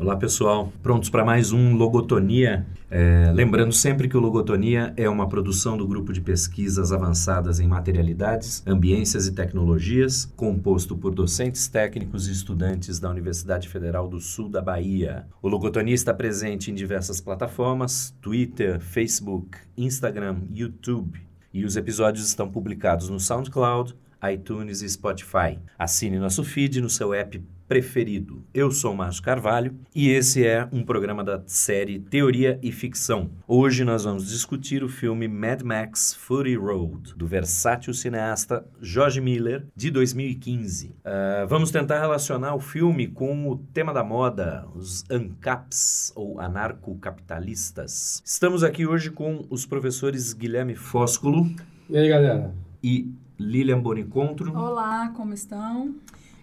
Olá pessoal, prontos para mais um Logotonia? É, lembrando sempre que o Logotonia é uma produção do grupo de pesquisas avançadas em materialidades, ambiências e tecnologias, composto por docentes técnicos e estudantes da Universidade Federal do Sul da Bahia. O Logotonia está presente em diversas plataformas: Twitter, Facebook, Instagram, YouTube. E os episódios estão publicados no SoundCloud, iTunes e Spotify. Assine nosso feed no seu app preferido. Eu sou Márcio Carvalho e esse é um programa da série Teoria e Ficção. Hoje nós vamos discutir o filme Mad Max Fury Road, do versátil cineasta George Miller, de 2015. Uh, ah, vamos tentar relacionar o filme com o tema da moda, os ANCAPs, ou anarcocapitalistas. Estamos aqui hoje com os professores Guilherme Fósculo. E aí, galera? E Lilian Bonicontro. Olá, como estão?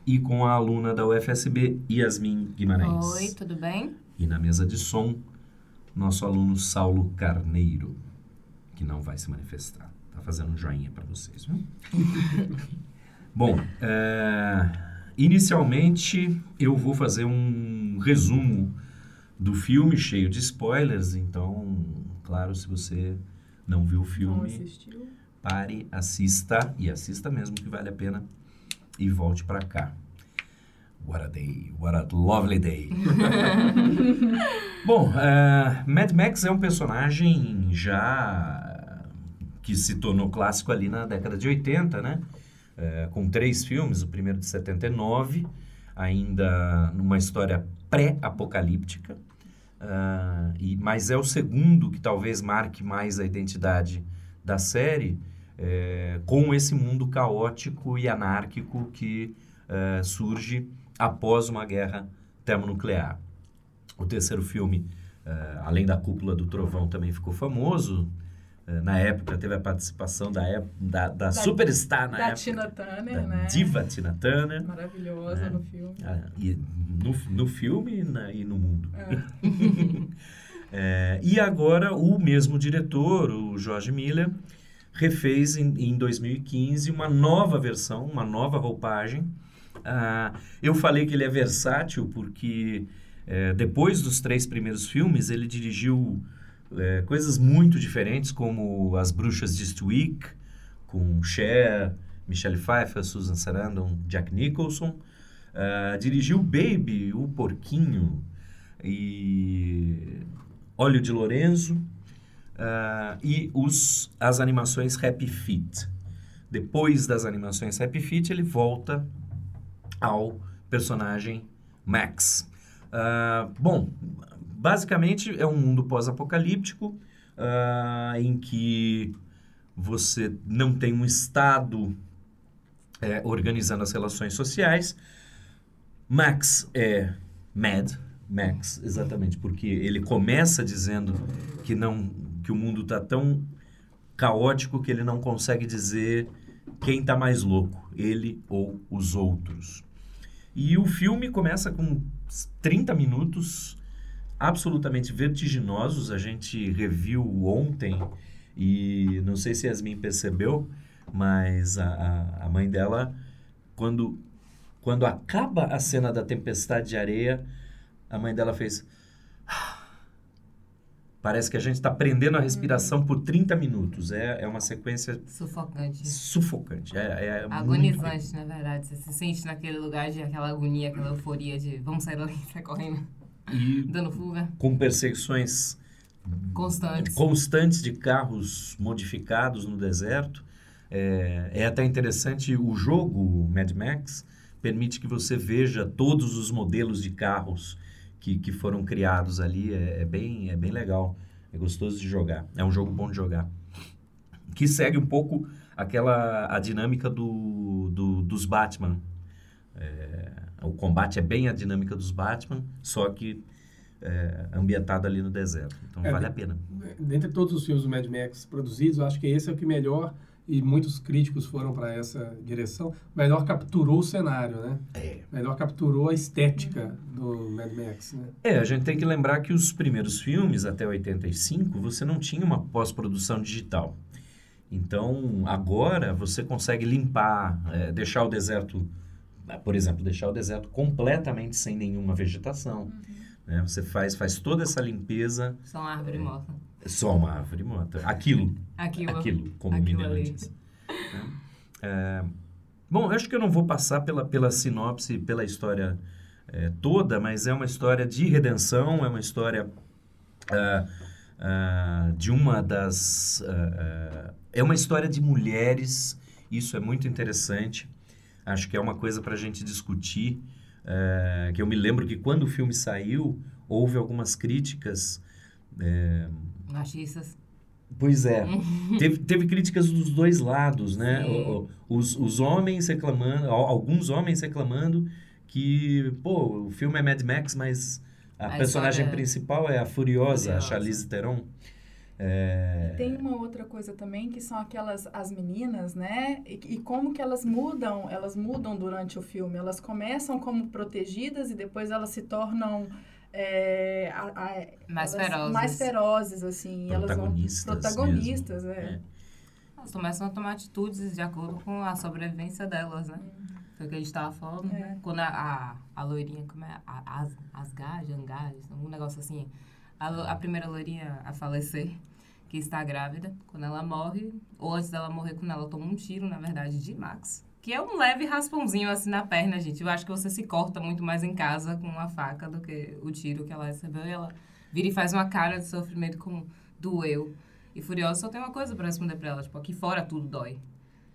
E com a aluna da UFSB, Yasmin Guimarães. Oi, tudo bem? E na mesa de som, nosso aluno Saulo Carneiro, que não vai se manifestar. Tá fazendo um joinha para vocês, viu? Bom, é, inicialmente eu vou fazer um resumo do filme cheio de spoilers, então, claro, se você não viu o filme, pare, assista e assista mesmo que vale a pena e volte para cá. What a day, what a lovely day. Bom, uh, Mad Max é um personagem já que se tornou clássico ali na década de 80, né? Uh, com três filmes, o primeiro de 79, ainda numa história pré-apocalíptica, uh, e, mas é o segundo que talvez marque mais a identidade da série, é, com esse mundo caótico e anárquico que é, surge após uma guerra termonuclear. O terceiro filme, é, além da Cúpula do Trovão, também ficou famoso. É, na época teve a participação da, da, da, da superstar na da época. Tina Turner, né? Diva Tina Turner. Maravilhosa né? no filme. Ah, e no, no filme na, e no mundo. É. é, e agora o mesmo diretor, o George Miller, refez em, em 2015 uma nova versão, uma nova roupagem. Ah, eu falei que ele é versátil porque é, depois dos três primeiros filmes ele dirigiu é, coisas muito diferentes, como As Bruxas de Eastwick, com Cher, Michelle Pfeiffer, Susan Sarandon, Jack Nicholson. Uh, dirigiu Baby, o Porquinho e Óleo de Lorenzo uh, e os, as animações Happy Feet. Depois das animações Happy Feet, ele volta ao personagem Max. Uh, bom, basicamente é um mundo pós-apocalíptico uh, em que você não tem um Estado é, organizando as relações sociais. Max é mad, Max, exatamente, porque ele começa dizendo que não que o mundo está tão caótico que ele não consegue dizer quem está mais louco, ele ou os outros. E o filme começa com 30 minutos absolutamente vertiginosos. A gente reviu ontem e não sei se Yasmin percebeu, mas a, a mãe dela, quando, quando acaba a cena da tempestade de areia, a mãe dela fez. Parece que a gente está prendendo a respiração por 30 minutos. É, é uma sequência. Sufocante. Sufocante. É, é Agonizante, na verdade. Você se sente naquele lugar de aquela agonia, aquela euforia de vamos sair daqui, sai correndo. E dando fuga. Com perseguições constantes. constantes de carros modificados no deserto. É, é até interessante o jogo Mad Max permite que você veja todos os modelos de carros que, que foram criados ali. É, é, bem, é bem legal. É gostoso de jogar. É um jogo bom de jogar. Que segue um pouco aquela a dinâmica do, do dos Batman. É, o combate é bem a dinâmica dos Batman, só que é, ambientado ali no deserto. Então é, vale a pena. Dentre todos os filmes do Mad Max produzidos, eu acho que esse é o que melhor e muitos críticos foram para essa direção, melhor capturou o cenário, né? É. Melhor capturou a estética do Mad Max, né? É, a gente tem que lembrar que os primeiros filmes, até 85, você não tinha uma pós-produção digital. Então, agora você consegue limpar, é, deixar o deserto, por exemplo, deixar o deserto completamente sem nenhuma vegetação. Uhum. Né? Você faz, faz toda essa limpeza. Só uma árvore é, morta. Só uma árvore morta. Aquilo. Aquilo. Aquilo, como Aquilo o disse. É, bom, eu acho que eu não vou passar pela, pela sinopse, pela história é, toda, mas é uma história de redenção, é uma história uh, uh, de uma das. Uh, é uma história de mulheres, isso é muito interessante. Acho que é uma coisa para a gente discutir. É, que eu me lembro que quando o filme saiu, houve algumas críticas. É, Machistas. Pois é. teve, teve críticas dos dois lados, né? Os, os homens reclamando, alguns homens reclamando que, pô, o filme é Mad Max, mas a, a personagem é... principal é a Furiosa, Furiosa. a Charlize Theron. É... Tem uma outra coisa também que são aquelas as meninas, né? E, e, como que elas mudam, elas mudam durante o filme. Elas começam como protegidas e depois elas se tornam é, a, a, mais ferozes. Mais ferozes, assim. Protagonistas. Elas vão, protagonistas, é. é. Elas começam a tomar atitudes de acordo com a sobrevivência delas, né? Uhum. Foi o que a gente estava falando, é. né? Quando a, a, a loirinha, como é? A, as, Asgard, Angard, um negócio assim a, a primeira loirinha a falecer, que está grávida, quando ela morre, ou antes dela morrer, quando ela toma um tiro, na verdade, de Max. Que é um leve raspãozinho assim na perna, gente. Eu acho que você se corta muito mais em casa com uma faca do que o tiro que ela recebeu. E ela vira e faz uma cara de sofrimento como doeu. E Furiosa só tem uma coisa para responder para ela, tipo, aqui fora tudo dói.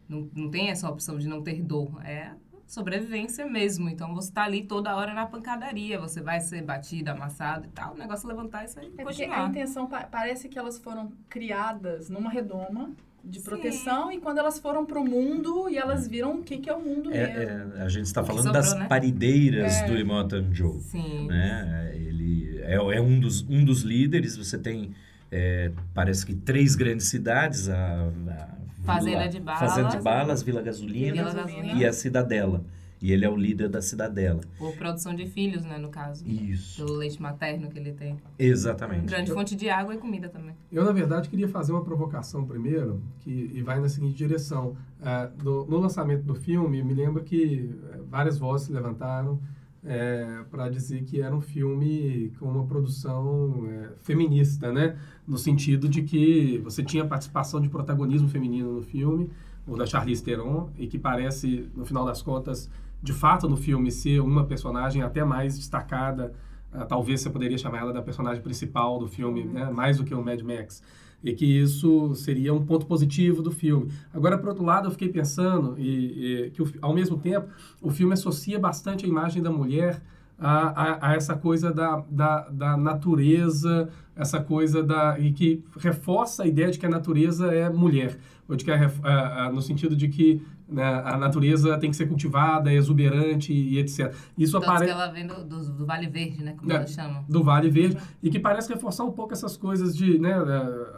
Não, não tem essa opção de não ter dor. É sobrevivência mesmo. Então você tá ali toda hora na pancadaria, você vai ser batido, amassado e tal. O negócio é levantar isso aí é continuar. A intenção pa parece que elas foram criadas numa redoma de Sim. proteção e quando elas foram para o mundo e elas viram o que, que é o mundo é, mesmo. É, a gente está falando sobrou, das né? parideiras é. do Immortal Joe. Sim. Né? Ele é, é um, dos, um dos líderes, você tem... É, parece que três grandes cidades, a, a Fazenda de Balas. Fazenda de Balas, Vila Gasolina, Vila Gasolina. e a Cidadela. E ele é o líder da Cidadela. Por produção de filhos, né, no caso. Isso. Pelo leite materno que ele tem. Exatamente. Grande eu, fonte de água e comida também. Eu, na verdade, queria fazer uma provocação primeiro, que e vai na seguinte direção. É, do, no lançamento do filme, me lembro que é, várias vozes se levantaram é, para dizer que era um filme com uma produção é, feminista, né? No sentido de que você tinha participação de protagonismo feminino no filme, o da Charlize Theron, e que parece, no final das contas, de fato no filme ser uma personagem até mais destacada, uh, talvez você poderia chamar ela da personagem principal do filme, né? mais do que o Mad Max e que isso seria um ponto positivo do filme. Agora, por outro lado, eu fiquei pensando e, e que, ao mesmo tempo, o filme associa bastante a imagem da mulher a, a, a, essa coisa da, da, da, natureza, essa coisa da. e que reforça a ideia de que a natureza é mulher, ou de que a, no sentido de que né, a natureza tem que ser cultivada, é exuberante e etc. Isso aparece. que ela vem do, do, do, Vale Verde, né? Como é, ela chama. Do Vale Verde. E que parece reforçar um pouco essas coisas de né,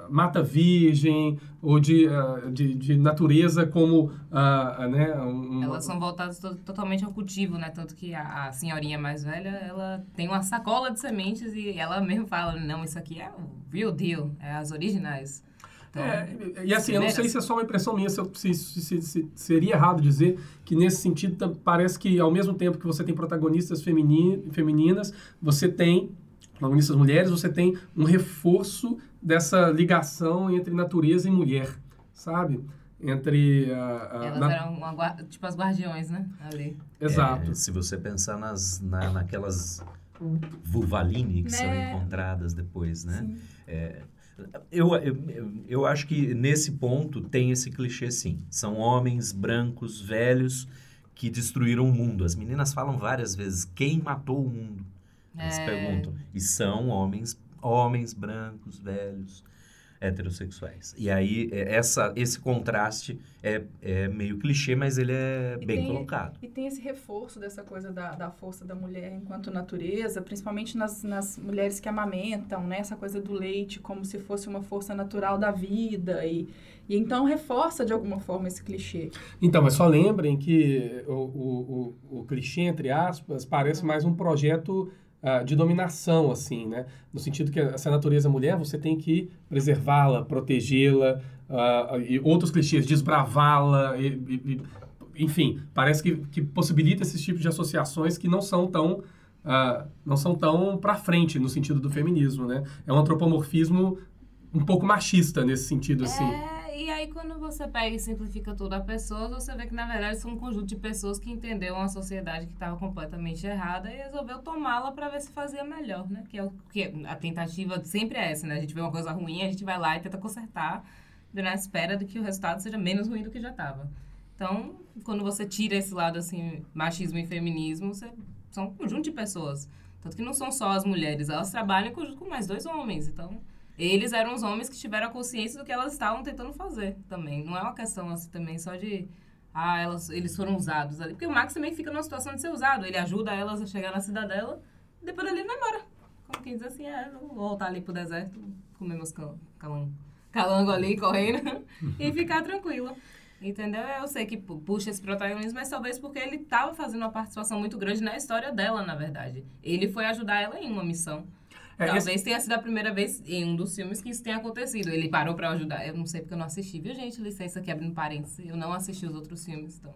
mata virgem ou de, uh, de, de, natureza como. Uh, né, um, Elas são voltadas to totalmente ao cultivo, né? Tanto que a, a, senhorinha mais velha, ela tem uma sacola de sementes e ela mesmo fala: não, isso aqui é o real deal, é as originais. Então, é, e assim, eu não sei se é só uma impressão minha, se, se, se, se, seria errado dizer que nesse sentido parece que ao mesmo tempo que você tem protagonistas femini, femininas, você tem protagonistas mulheres, você tem um reforço dessa ligação entre natureza e mulher, sabe? Entre a, a Elas na... eram uma, tipo as guardiões, né? Ali. Exato. É, se você pensar nas, na, naquelas vulvaline que né? são encontradas depois, né? É, eu, eu, eu acho que nesse ponto tem esse clichê sim. São homens brancos, velhos, que destruíram o mundo. As meninas falam várias vezes, quem matou o mundo? Elas é... perguntam. E são homens, homens brancos, velhos heterossexuais. E aí, é, essa, esse contraste é, é meio clichê, mas ele é e bem tem, colocado. E tem esse reforço dessa coisa da, da força da mulher enquanto natureza, principalmente nas, nas mulheres que amamentam, né? Essa coisa do leite como se fosse uma força natural da vida e... E então reforça de alguma forma esse clichê. Então, mas só lembrem que o, o, o, o clichê, entre aspas, parece uhum. mais um projeto uh, de dominação, assim, né? No sentido que essa natureza mulher, você tem que preservá-la, protegê-la, uh, e outros clichês, desbravá-la, enfim, parece que, que possibilita esses tipos de associações que não são tão uh, não são tão para frente no sentido do feminismo, né? É um antropomorfismo um pouco machista nesse sentido, assim. É, e aí quando você pega e simplifica tudo a pessoa, você vê que na verdade são um conjunto de pessoas que entenderam uma sociedade que estava completamente errada e resolveu tomá-la para ver se fazia melhor, né? Que é o que a tentativa sempre é essa, né? A gente vê uma coisa ruim, a gente vai lá e tenta consertar na espera de que o resultado seja menos ruim do que já estava. Então, quando você tira esse lado assim, machismo e feminismo, você, são um conjunto de pessoas. Tanto que não são só as mulheres, elas trabalham em conjunto com mais dois homens. Então, eles eram os homens que tiveram a consciência do que elas estavam tentando fazer também. Não é uma questão assim também só de ah, elas, eles foram usados ali. Porque o Max também fica numa situação de ser usado. Ele ajuda elas a chegar na cidadela e depois ele vai embora. Como quem diz assim, é, vou voltar ali pro deserto, comer meus calango, calango ali, correndo, e ficar tranquilo. Entendeu? Eu sei que puxa esse protagonismo, mas talvez porque ele estava fazendo uma participação muito grande na história dela, na verdade. Ele foi ajudar ela em uma missão. É, Talvez esse... tenha sido a primeira vez em um dos filmes que isso tenha acontecido. Ele parou para ajudar. Eu não sei porque eu não assisti, viu, gente? Licença aqui abrindo parênteses. Eu não assisti os outros filmes, então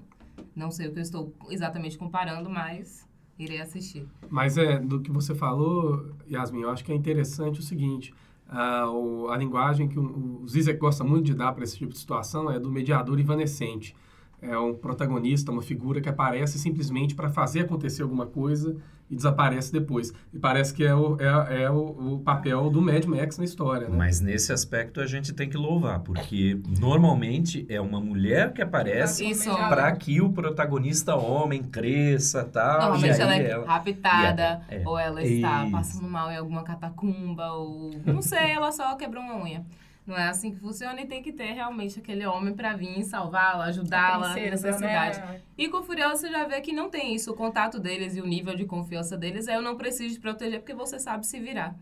não sei o que eu estou exatamente comparando, mas irei assistir. Mas é, do que você falou, Yasmin, eu acho que é interessante o seguinte. Uh, o, a linguagem que o, o Zizek gosta muito de dar para esse tipo de situação é do mediador evanescente. É um protagonista, uma figura que aparece simplesmente para fazer acontecer alguma coisa e desaparece depois. E parece que é o, é, é o, o, papel do Mad Max na história. Né? Mas nesse aspecto a gente tem que louvar, porque normalmente é uma mulher que aparece para que o protagonista homem cresça tal. Normalmente ela é ela... raptada, é, ou ela está isso. passando mal em alguma catacumba, ou não sei, ela só quebrou uma unha. Não é assim que funciona e tem que ter realmente aquele homem para vir salvá-la, ajudá-la nessa cidade. Né? E com o Furiosa você já vê que não tem isso. O contato deles e o nível de confiança deles é eu não preciso te proteger porque você sabe se virar.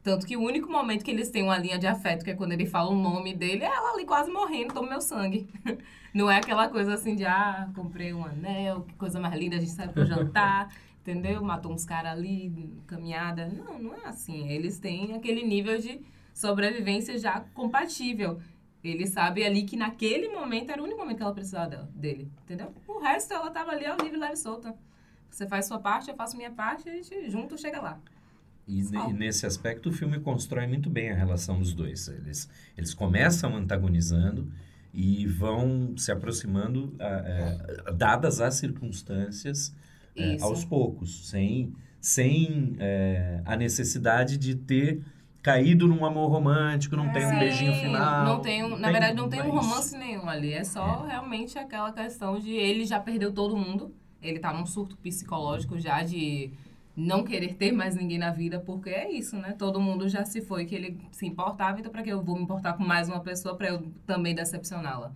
Tanto que o único momento que eles têm uma linha de afeto, que é quando ele fala o nome dele, é ela ali quase morrendo, toma meu sangue. Não é aquela coisa assim de, ah, comprei um anel, que coisa mais linda, a gente sai pro jantar, entendeu? Matou uns caras ali, caminhada. Não, não é assim. Eles têm aquele nível de sobrevivência já compatível. Ele sabe ali que naquele momento era o único momento que ela precisava dela, dele, entendeu? O resto ela tava ali ao livre, leve e solta. Você faz sua parte, eu faço minha parte, a gente junto chega lá. E, e, nesse aspecto o filme constrói muito bem a relação dos dois. Eles, eles começam antagonizando e vão se aproximando, a, dadas as circunstâncias, é, aos poucos, sem, sem é, a necessidade de ter caído num amor romântico, não é, tem um beijinho final. Não tem, na tem, verdade, não tem um romance nenhum ali. É só é. realmente aquela questão de ele já perdeu todo mundo. Ele tá num surto psicológico já de não querer ter mais ninguém na vida, porque é isso, né? Todo mundo já se foi, que ele se importava, então para que eu vou me importar com mais uma pessoa para eu também decepcioná-la?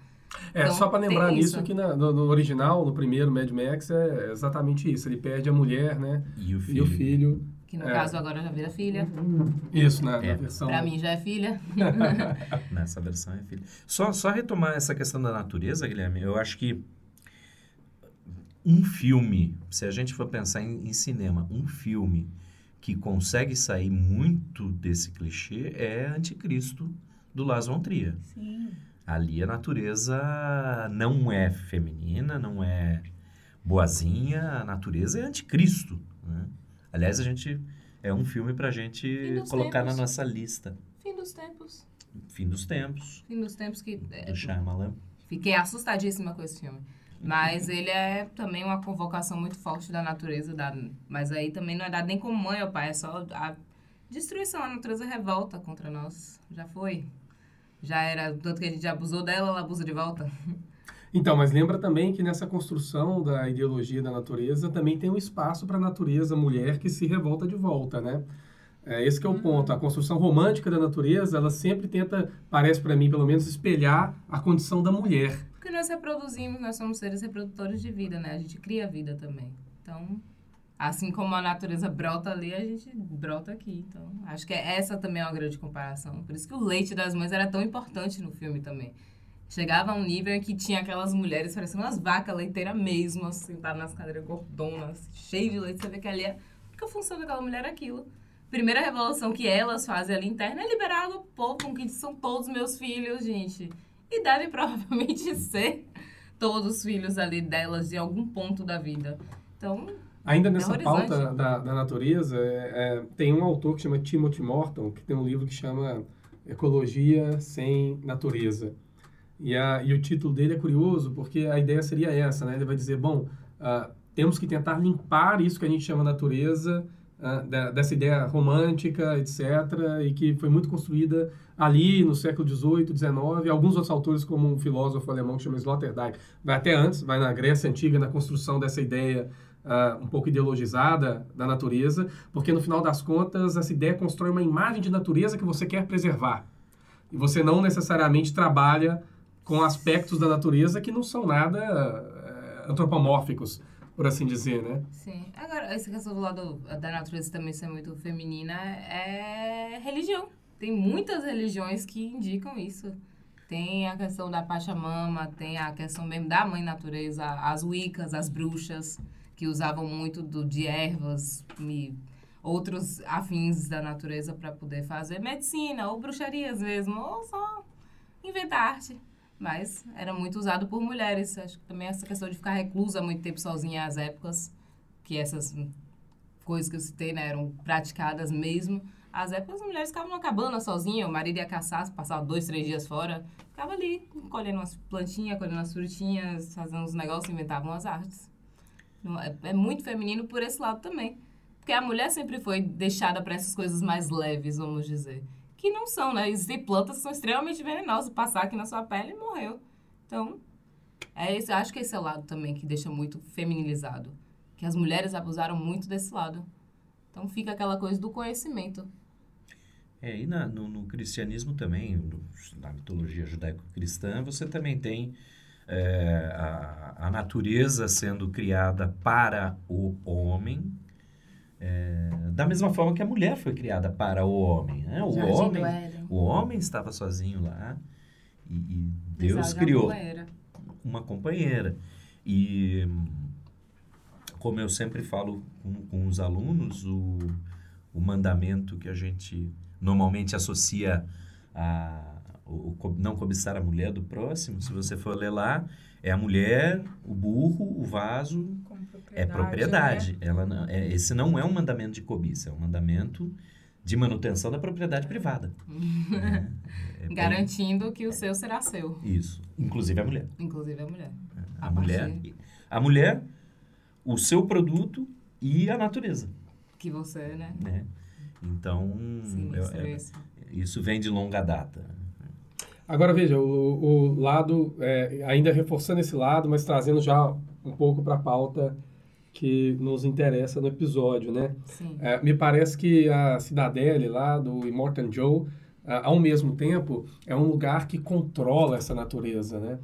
É, então, só para lembrar nisso que na, no, no, original, no primeiro Mad Max, é exatamente isso. Ele perde a mulher, né? E o filho. E o filho que no é. caso agora já vira filha. Isso, né? É. versão... Pra mim já é filha. Nessa versão é filha. Só, só retomar essa questão da natureza, Guilherme, eu acho que um filme, se a gente for pensar em, em cinema, um filme que consegue sair muito desse clichê é Anticristo, do Lars von Trier. Sim. Ali a natureza não é feminina, não é boazinha, a natureza é anticristo. Né? Aliás, a gente é um filme para a gente colocar tempos. na nossa lista. Fim dos tempos. Fim dos tempos. Fim dos tempos que... É, do Shyamalan. Fiquei assustadíssima com esse filme. Mas ele é também uma convocação muito forte da natureza. Da, mas aí também não é dado nem como mãe ou pai, é só a destruição. A natureza revolta contra nós. Já foi. Já era, tanto que a gente abusou dela, ela abusa de volta. Então, mas lembra também que nessa construção da ideologia da natureza também tem um espaço para a natureza mulher que se revolta de volta, né? É, esse é o ponto. A construção romântica da natureza, ela sempre tenta, parece para mim pelo menos, espelhar a condição da mulher. Porque nós reproduzimos, nós somos seres reprodutores de vida, né? A gente cria vida também. Então, assim como a natureza brota ali, a gente brota aqui. Então, acho que essa também é uma grande comparação. Por isso que o leite das mães era tão importante no filme também. Chegava a um nível em que tinha aquelas mulheres parecendo umas vacas leiteiras mesmo, assim, sentadas nas cadeiras gordonas, cheias de leite. Você vê que ali é a função daquela mulher é aquilo. Primeira revolução que elas fazem ali interna é liberar água pro povo, com que são todos meus filhos, gente. E deve provavelmente ser todos os filhos ali delas de algum ponto da vida. Então, Ainda nessa pauta da, da natureza, é, é, tem um autor que chama Timothy Morton, que tem um livro que chama Ecologia Sem Natureza. E, a, e o título dele é curioso, porque a ideia seria essa, né? Ele vai dizer, bom, uh, temos que tentar limpar isso que a gente chama natureza, uh, da, dessa ideia romântica, etc., e que foi muito construída ali no século XVIII, XIX. Alguns outros autores, como um filósofo alemão que chama Sloterdijk, vai até antes, vai na Grécia Antiga, na construção dessa ideia uh, um pouco ideologizada da natureza, porque no final das contas essa ideia constrói uma imagem de natureza que você quer preservar. E você não necessariamente trabalha com aspectos da natureza que não são nada uh, antropomórficos, por assim dizer, né? Sim. Agora, essa questão do lado da natureza também ser muito feminina é religião. Tem muitas religiões que indicam isso. Tem a questão da Pachamama, tem a questão mesmo da mãe natureza, as Wiccas, as bruxas que usavam muito do, de ervas e outros afins da natureza para poder fazer medicina ou bruxarias mesmo, ou só inventar arte. Mas era muito usado por mulheres. Acho que também essa questão de ficar reclusa muito tempo sozinha às épocas, que essas coisas que eu citei né, eram praticadas mesmo. Às épocas as mulheres ficavam numa cabana sozinha, o marido ia caçar, passava dois, três dias fora, ficava ali colhendo umas plantinhas, colhendo umas frutinhas, fazendo uns negócios, inventavam as artes. É, é muito feminino por esse lado também. Porque a mulher sempre foi deixada para essas coisas mais leves, vamos dizer. Que não são, né? Existem plantas que são extremamente venenosas. Passar aqui na sua pele morreu. Então, é esse, acho que esse é o lado também que deixa muito feminilizado. Que as mulheres abusaram muito desse lado. Então, fica aquela coisa do conhecimento. É, e na, no, no cristianismo também, no, na mitologia judaico-cristã, você também tem é, a, a, natureza sendo criada para o homem, é, da mesma forma que a mulher foi criada para o homem. Né? O, homem o homem estava sozinho lá e, e Deus criou uma companheira. E, como eu sempre falo com, com os alunos, o, o mandamento que a gente normalmente associa a o, o, não cobiçar a mulher do próximo, se você for ler lá, é a mulher, o burro, o vaso, propriedade, é propriedade. Né? Ela não, é, esse não é um mandamento de cobiça, é um mandamento de manutenção da propriedade privada. né? é, Garantindo que o seu será seu. Isso. Inclusive a mulher. Inclusive a mulher. A, a mulher, a mulher, o seu produto e a natureza. Que você, né? né? Então, Sim, é, é, isso vem de longa data. Agora veja, o, o lado, é, ainda reforçando esse lado, mas trazendo já um pouco para a pauta que nos interessa no episódio, né? É, me parece que a Cidadele lá do Immortan Joe, ao mesmo tempo, é um lugar que controla essa natureza, né?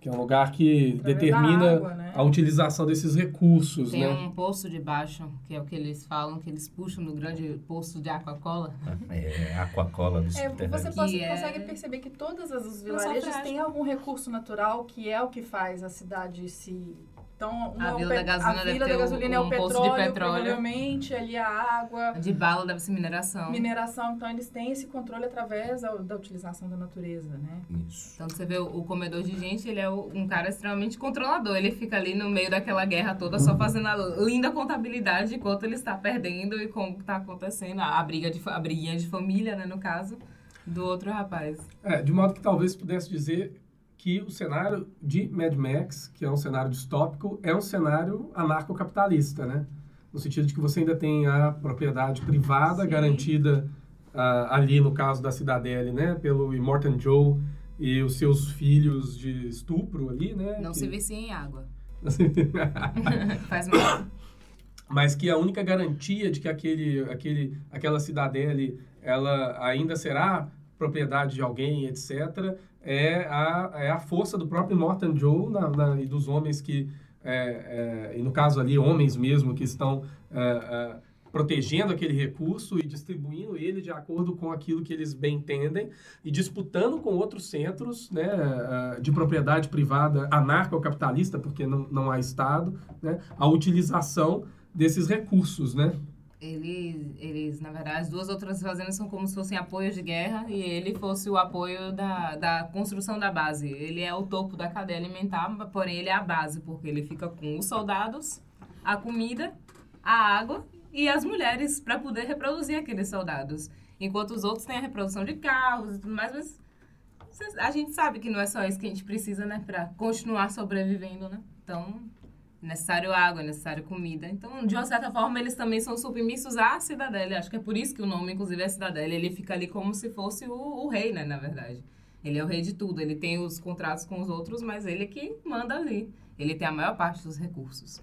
que é um lugar que determina água, né? a utilização desses recursos. Tem né? um poço de baixo, que é o que eles falam, que eles puxam no grande poço de aquacola. É, aquacola do é, Você pode, é... consegue perceber que todos os vilarejos têm algum recurso natural que é o que faz a cidade se então, a Vila da Gasolina, a Vila da gasolina é o petróleo, de petróleo, provavelmente, ali a água. De bala deve ser mineração. Mineração, então eles têm esse controle através da, da utilização da natureza, né? Isso. Então, você vê o, o comedor de gente, ele é um cara extremamente controlador. Ele fica ali no meio daquela guerra toda, só fazendo a linda contabilidade de quanto ele está perdendo e como está acontecendo. A, briga de, a briguinha de família, né, no caso, do outro rapaz. É, de modo que talvez pudesse dizer que o cenário de Mad Max, que é um cenário distópico, é um cenário anarcocapitalista, né? No sentido de que você ainda tem a propriedade privada Sim. garantida uh, ali, no caso da Cidadele, né? Pelo Immortan Joe e os seus filhos de estupro ali, né? Não que... se vicia em água. Faz mal. Mas que a única garantia de que aquele, aquele, aquela cidadele ela ainda será propriedade de alguém, etc., é a, é a força do próprio Morton Joe na, na, e dos homens que, é, é, e no caso ali, homens mesmo, que estão é, é, protegendo aquele recurso e distribuindo ele de acordo com aquilo que eles bem entendem e disputando com outros centros né, é, de propriedade privada anarcocapitalista, porque não, não há Estado, né, a utilização desses recursos, né? Eles, eles, na verdade, as duas outras fazendas são como se fossem apoios de guerra e ele fosse o apoio da, da construção da base. Ele é o topo da cadeia alimentar, porém ele é a base, porque ele fica com os soldados, a comida a água e as mulheres para poder reproduzir aqueles soldados. Enquanto os outros têm a reprodução de carros e tudo mais, mas a gente sabe que não é só isso que a gente precisa, né, para continuar sobrevivendo, né? Então, é necessário água, é necessário comida. Então, de uma certa forma, eles também são submissos à cidadela. Acho que é por isso que o nome, inclusive, é cidadela. Ele fica ali como se fosse o, o rei, né, na verdade. Ele é o rei de tudo. Ele tem os contratos com os outros, mas ele é que manda ali. Ele tem a maior parte dos recursos.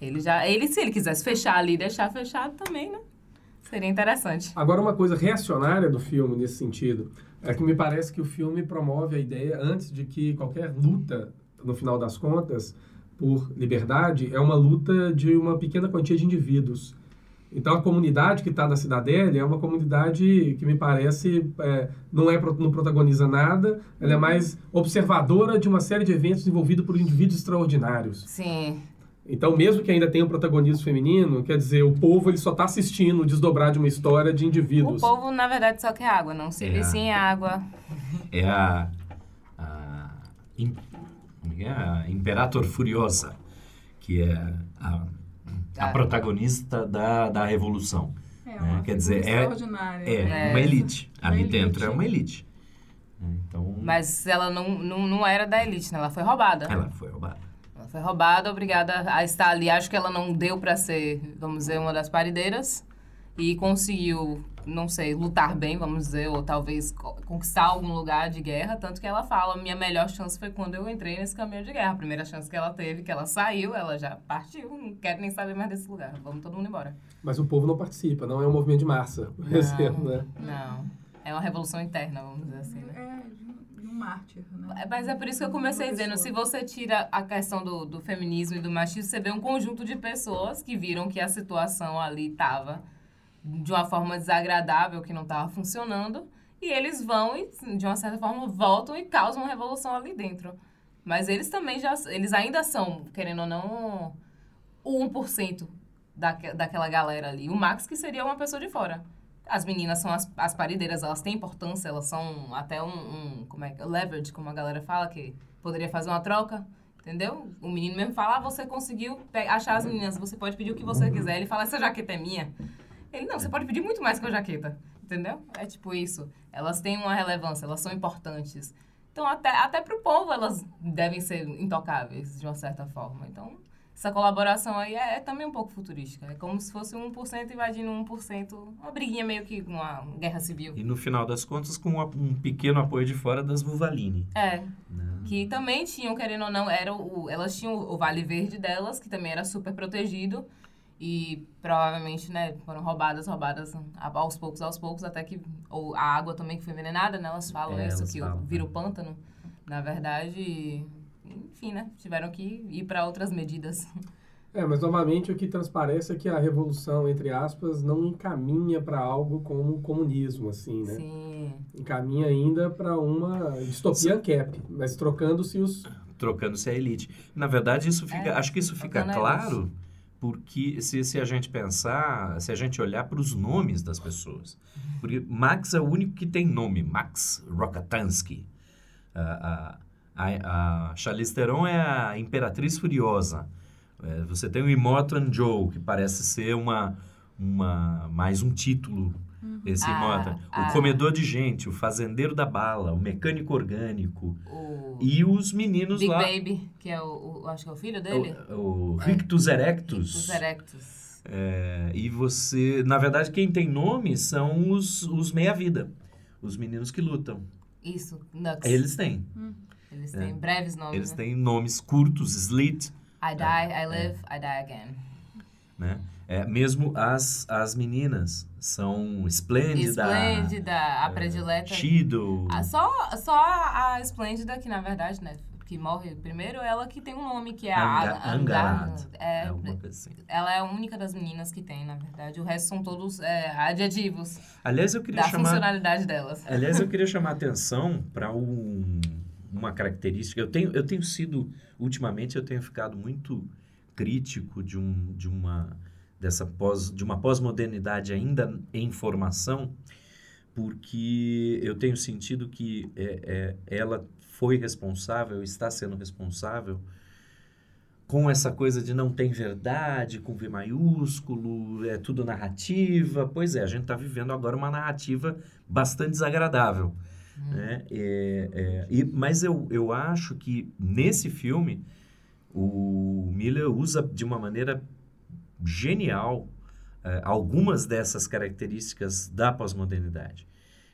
Ele já, ele se ele quisesse fechar ali, deixar fechado também, né? Seria interessante. Agora uma coisa reacionária do filme nesse sentido é que me parece que o filme promove a ideia antes de que qualquer luta, no final das contas, por liberdade é uma luta de uma pequena quantia de indivíduos. Então a comunidade que está na cidadela é uma comunidade que me parece é, não é não protagoniza nada, ela é mais observadora de uma série de eventos envolvidos por indivíduos extraordinários. Sim. Então, mesmo que ainda tenha o protagonismo feminino, quer dizer, o povo ele só está assistindo o desdobrar de uma história de indivíduos. O povo, na verdade, só quer água, não se é. sim água. É a, a, é a Imperator Furiosa, que é a, a ah. protagonista da, da Revolução. É, né? Quer dizer, é, é, é, uma elite. Ali elite. dentro é uma elite. Então... Mas ela não, não, não era da elite, né? Ela foi roubada. Ela foi roubada. Ela foi roubada, obrigada a estar ali. Acho que ela não deu para ser, vamos dizer, uma das parideiras. E conseguiu não sei, lutar bem, vamos dizer, ou talvez conquistar algum lugar de guerra, tanto que ela fala, minha melhor chance foi quando eu entrei nesse caminho de guerra. A primeira chance que ela teve, que ela saiu, ela já partiu, não quero nem saber mais desse lugar, vamos todo mundo embora. Mas o povo não participa, não é um movimento de massa, não, exemplo, né? Não, é uma revolução interna, vamos dizer assim, né? É, um mártir, né? É, mas é por isso que eu comecei dizendo, se você tira a questão do, do feminismo e do machismo, você vê um conjunto de pessoas que viram que a situação ali estava de uma forma desagradável que não estava funcionando e eles vão e de uma certa forma voltam e causam uma revolução ali dentro. Mas eles também já eles ainda são, querendo ou não, o 1% da, daquela galera ali. O Max que seria uma pessoa de fora. As meninas são as, as parideiras, elas têm importância, elas são até um, um como é que leverage, como a galera fala que poderia fazer uma troca. Entendeu? O menino mesmo fala, ah, você conseguiu achar as meninas, você pode pedir o que você quiser. Ele fala, essa jaqueta é minha. Ele, não, você pode pedir muito mais que a jaqueta. Entendeu? É tipo isso. Elas têm uma relevância, elas são importantes. Então, até, até pro povo, elas devem ser intocáveis, de uma certa forma. Então, essa colaboração aí é, é também um pouco futurística. É como se fosse 1% invadindo 1%. Uma briguinha meio que uma guerra civil. E no final das contas, com um pequeno apoio de fora das Vuvalini. É. Não. Que também tinham, querendo ou não, era o, elas tinham o Vale Verde delas, que também era super protegido. E provavelmente, né, foram roubadas, roubadas aos poucos, aos poucos, até que ou a água também que foi envenenada, né? Elas falam é, isso, elas que falam, vira o é. pântano. Na verdade, enfim, né? Tiveram que ir para outras medidas. É, mas novamente o que transparece é que a revolução, entre aspas, não encaminha para algo como o comunismo, assim, né? Sim. Encaminha ainda para uma distopia cap, mas trocando-se os... Trocando-se a elite. Na verdade, isso fica, é, acho que isso fica claro porque se, se a gente pensar, se a gente olhar para os nomes das pessoas, porque Max é o único que tem nome, Max Rokatansky. A, a, a Charlize Theron é a Imperatriz Furiosa. É, você tem o Immortan Joe, que parece ser uma, uma mais um título Uhum. Esse ah, O ah. comedor de gente, o fazendeiro da bala, o mecânico orgânico. O e os meninos Big lá. Big Baby, que é o, o, acho que é o filho dele. O, o Rictus Erectus. Rictus Erectus. É, e você, na verdade, quem tem nome são os, os meia-vida, os meninos que lutam. Isso, Nux. Eles têm. Hum. Eles têm é. breves nomes. Eles né? têm nomes curtos, Slit. I die, é. I live, I die again. Né? É, mesmo as, as meninas são Esplêndida. Esplêndida, a predileta. Chido. Ah, só, só a Esplêndida, que na verdade, né? Que morre primeiro, ela que tem um nome que é Anga, a Angarad. É, é assim. Ela é a única das meninas que tem, na verdade. O resto são todos é, adjetivos. Aliás, eu queria da chamar. funcionalidade delas. Aliás, eu queria chamar a atenção para um, uma característica. Eu tenho, eu tenho sido, ultimamente, eu tenho ficado muito crítico de, um, de uma dessa pós, de uma pós-modernidade ainda em formação, porque eu tenho sentido que é, é, ela foi responsável, está sendo responsável com essa coisa de não tem verdade, com V maiúsculo, é tudo narrativa. Pois é, a gente está vivendo agora uma narrativa bastante desagradável. Hum. Né? É, é, e, mas eu, eu acho que nesse filme o Miller usa de uma maneira genial é, algumas dessas características da pós-modernidade,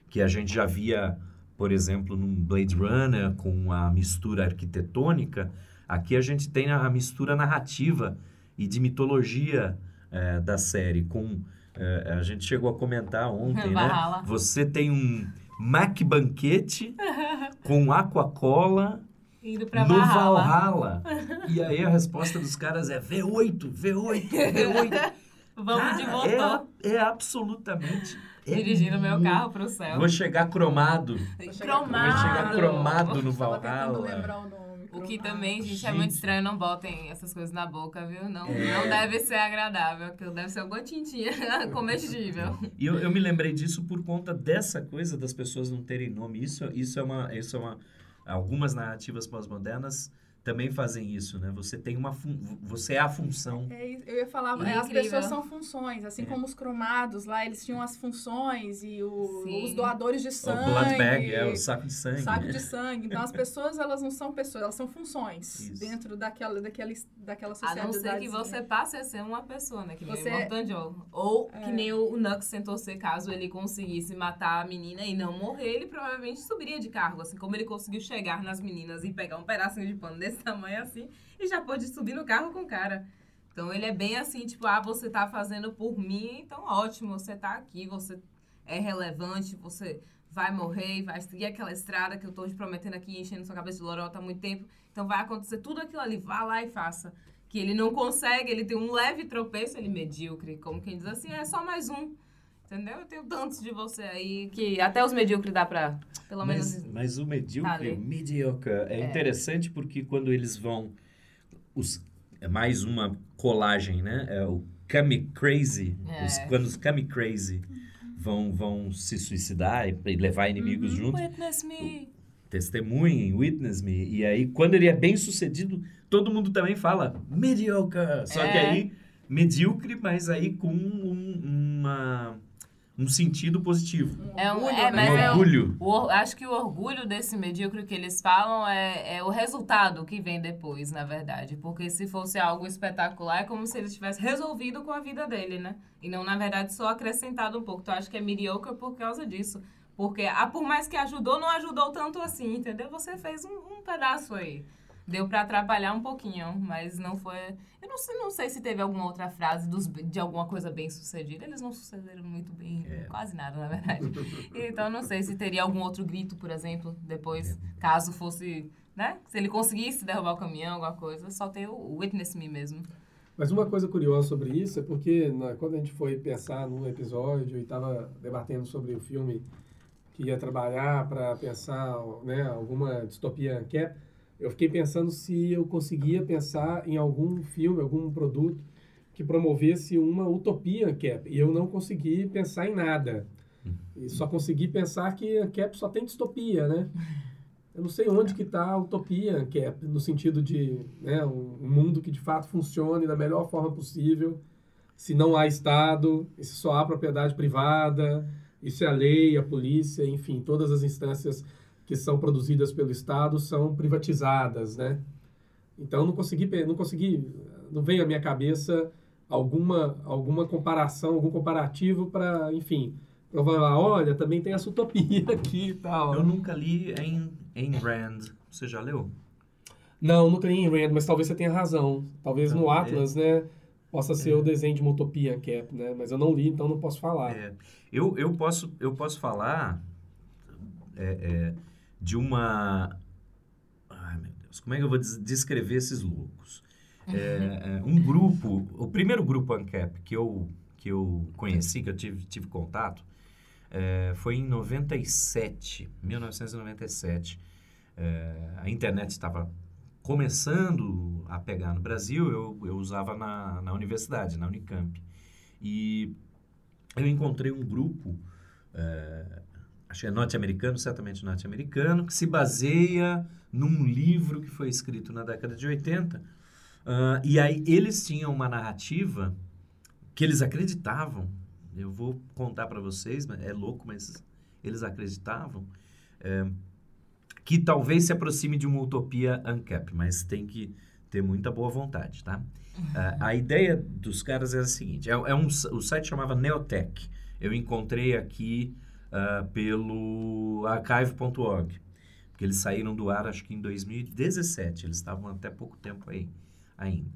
que a gente já via, por exemplo, num Blade Runner com a mistura arquitetônica, Aqui a gente tem a, mistura narrativa e de mitologia é, da série. Com é, a gente chegou a comentar ontem, né? Você tem um Mac banquete com Aquacola Indo pra no Valhalla. E aí a resposta dos caras é V8, V8, V8. Vamos Cara, de motor. É, é absolutamente. É Dirigindo meu carro pro céu. Vou chegar cromado. Cromado. Vou chegar cromado no Valhalla. lembrar o nome. O que também, gente, gente, é muito estranho. Não botem essas coisas na boca, viu? Não, é... não deve ser agradável. Aquilo deve ser alguma tintinha comestível. E eu, eu me lembrei disso por conta dessa coisa das pessoas não terem nome. Isso, isso é uma... Isso é uma algumas narrativas pós-modernas também fazem isso, né? Você tem uma fun... você é a função. É, eu ia falar, é, as pessoas são funções, assim é. como os cromados lá, eles tinham as funções e o, os doadores de sangue. O blood bag, é o saco de sangue. Saco de sangue. Então as pessoas, elas não são pessoas, elas são funções isso. dentro daquela, daquela, daquela sociedade. A não ser que você passe a ser uma pessoa, né? Que nem você... o Morton Joe. Ou é. que nem o, o Nux tentou ser, caso ele conseguisse matar a menina e não morrer, ele provavelmente subiria de cargo, assim como ele conseguiu chegar nas meninas e pegar um pedacinho de pano desse desse tamanho assim e já pode subir no carro com o cara. Então ele é bem assim, tipo, ah, você tá fazendo por mim, então ótimo, você tá aqui, você é relevante, você vai morrer vai seguir aquela estrada que eu tô te prometendo aqui, enchendo sua cabeça de lorota há muito tempo. Então vai acontecer tudo aquilo ali, vá lá e faça. Que ele não consegue, ele tem um leve tropeço, ele medíocre, como quem diz assim, é só mais um. Entendeu? Eu tenho tantos de você aí que até os medíocres dá pra, pelo mas, menos. Mas o medíocre, mediocre, é, é, interessante porque quando eles vão. Os, é mais uma colagem, né? É o Kami Crazy. É. Os, quando os Kami Crazy vão, vão se suicidar e levar inimigos uhum. junto. Witness me. Testemunhem, witness me. E aí, quando ele é bem sucedido, todo mundo também fala mediocre. Só que é. aí, medíocre, mas aí com um, uma um sentido positivo. É um, é, mas um é orgulho. O, o, acho que o orgulho desse medíocre que eles falam é, é o resultado que vem depois, na verdade. Porque se fosse algo espetacular, é como se ele tivesse resolvido com a vida dele, né? E não, na verdade, só acrescentado um pouco. Então, acho que é mediocre por causa disso. Porque, ah, por mais que ajudou, não ajudou tanto assim, entendeu? Você fez um, um pedaço aí deu para atrapalhar um pouquinho, mas não foi. Eu não sei, não sei se teve alguma outra frase dos, de alguma coisa bem sucedida. Eles não sucederam muito bem, é. quase nada, na verdade. então não sei se teria algum outro grito, por exemplo, depois, é. caso fosse, né? Se ele conseguisse derrubar o caminhão, alguma coisa, só ter o Witness Me mesmo. Mas uma coisa curiosa sobre isso é porque na, quando a gente foi pensar no episódio e estava debatendo sobre o filme que ia trabalhar para pensar né, alguma distopia cap, eu fiquei pensando se eu conseguia pensar em algum filme, algum produto que promovesse uma utopia Cap. E eu não consegui pensar em nada. E só consegui pensar que a Cap só tem distopia, né? Eu não sei onde que está a utopia Cap, no sentido de né, um, mundo que de fato funcione da melhor forma possível, se não há Estado, se só há propriedade privada, e se a lei, a polícia, enfim, todas as instâncias que são produzidas pelo Estado são privatizadas, né? Então não consegui, não consegui, não veio à minha cabeça alguma alguma comparação, algum comparativo para, enfim, falar, olha, também tem essa utopia aqui e tal. Eu nunca li em em Rand. Você já leu? Não, nunca li em Rand, mas talvez você tenha razão. Talvez no Atlas, é. né? Possa ser é. o desenho de uma utopia, Cap, né? Mas eu não li, então não posso falar. É. Eu, eu, posso, eu posso falar é, é de uma. Ai, meu Deus, como é que eu vou descrever esses loucos? É, é, um grupo, o primeiro grupo ANCAP que eu, que eu conheci, que eu tive, tive contato, é, foi em 97, 1997. É, a internet estava começando a pegar no Brasil, eu, eu usava na, na universidade, na Unicamp. E eu encontrei um grupo é, acho que é norte-americano, certamente norte-americano, que se baseia num livro que foi escrito na década de 80 Uh, e aí eles tinham uma narrativa que eles acreditavam. Eu vou contar para vocês, é louco, mas eles acreditavam é, que talvez se aproxime de uma utopia ANCAP, mas tem que ter muita boa vontade, tá? Uh, a ideia dos caras era a seguinte: é, é um, o site chamava Neotech. Eu encontrei aqui uh, pelo archive.org, porque eles saíram do ar acho que em 2017. Eles estavam até pouco tempo aí ainda.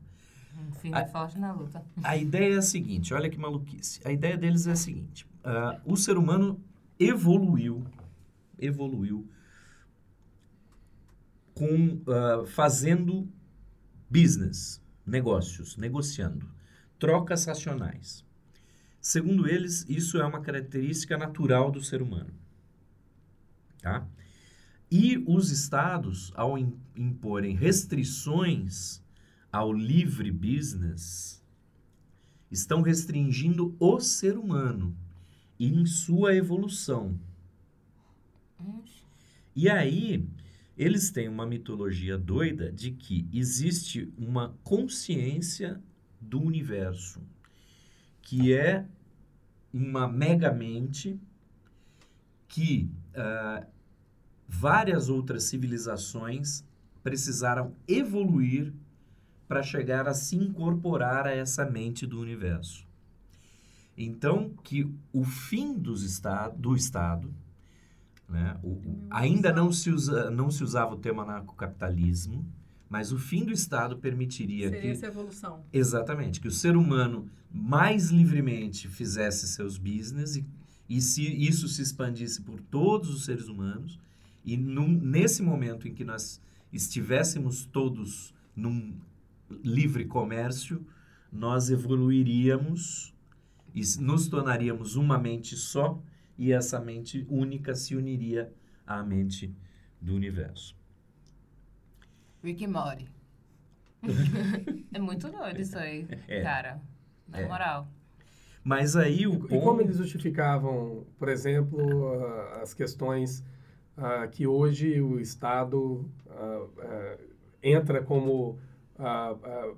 Um a, forte na luta. A ideia é a seguinte: olha que maluquice. A ideia deles é a seguinte: uh, o ser humano evoluiu, evoluiu com fazendo business negócios, negociando, trocas racionais. Segundo eles, isso é uma característica natural do ser humano. Tá? E os estados, ao imporem restrições ao livre business, estão restringindo o ser humano em sua evolução. E aí, eles têm uma mitologia doida de que existe uma consciência do universo, que é uma mega mente que uh, várias outras civilizações precisaram evoluir para chegar a se incorporar a essa mente do universo. Então, que o fim dos esta do Estado né? O, o, ainda não se, usa, não se usava o termo anarcocapitalismo, mas o fim do Estado permitiria Seria que... essa evolução. Exatamente, que o ser humano mais livremente fizesse seus business e, e se isso se expandisse por todos os seres humanos e num, nesse momento em que nós estivéssemos todos num livre comércio, nós evoluiríamos e nos tornaríamos uma mente só e essa mente única se uniria à mente do universo. Rick e Morty. é muito doido isso aí, é. cara. Na é. moral. Mas aí o e, ponto... E como eles justificavam, por exemplo, as questões uh, que hoje o Estado uh, uh, entra como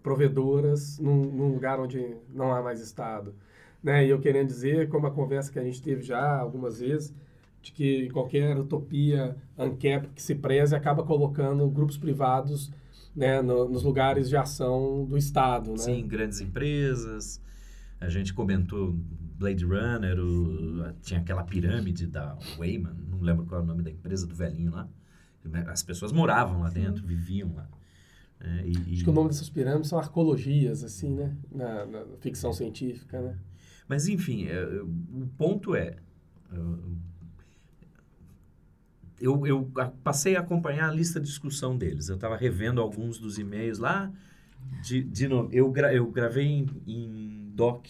provedoras num, num, lugar onde não há mais Estado? Né? E eu querendo dizer, como a conversa que a gente teve já algumas vezes, de que qualquer utopia ANCAP que se preze acaba colocando grupos privados né, no, nos lugares de ação do Estado. Né? Sim, grandes empresas. A gente comentou Blade Runner, o, tinha aquela pirâmide da Wayman, não lembro qual é o nome da empresa, do velhinho lá. As pessoas moravam lá dentro, Sim. viviam lá. É, e, Acho que o nome dessas pirâmides são arcologias, assim, né? Na, na ficção científica, né? Mas, enfim, é, o ponto é. Eu, eu passei a acompanhar a lista de discussão deles. Eu estava revendo alguns dos e-mails lá. De, de novo, eu, gra, eu gravei em, em doc,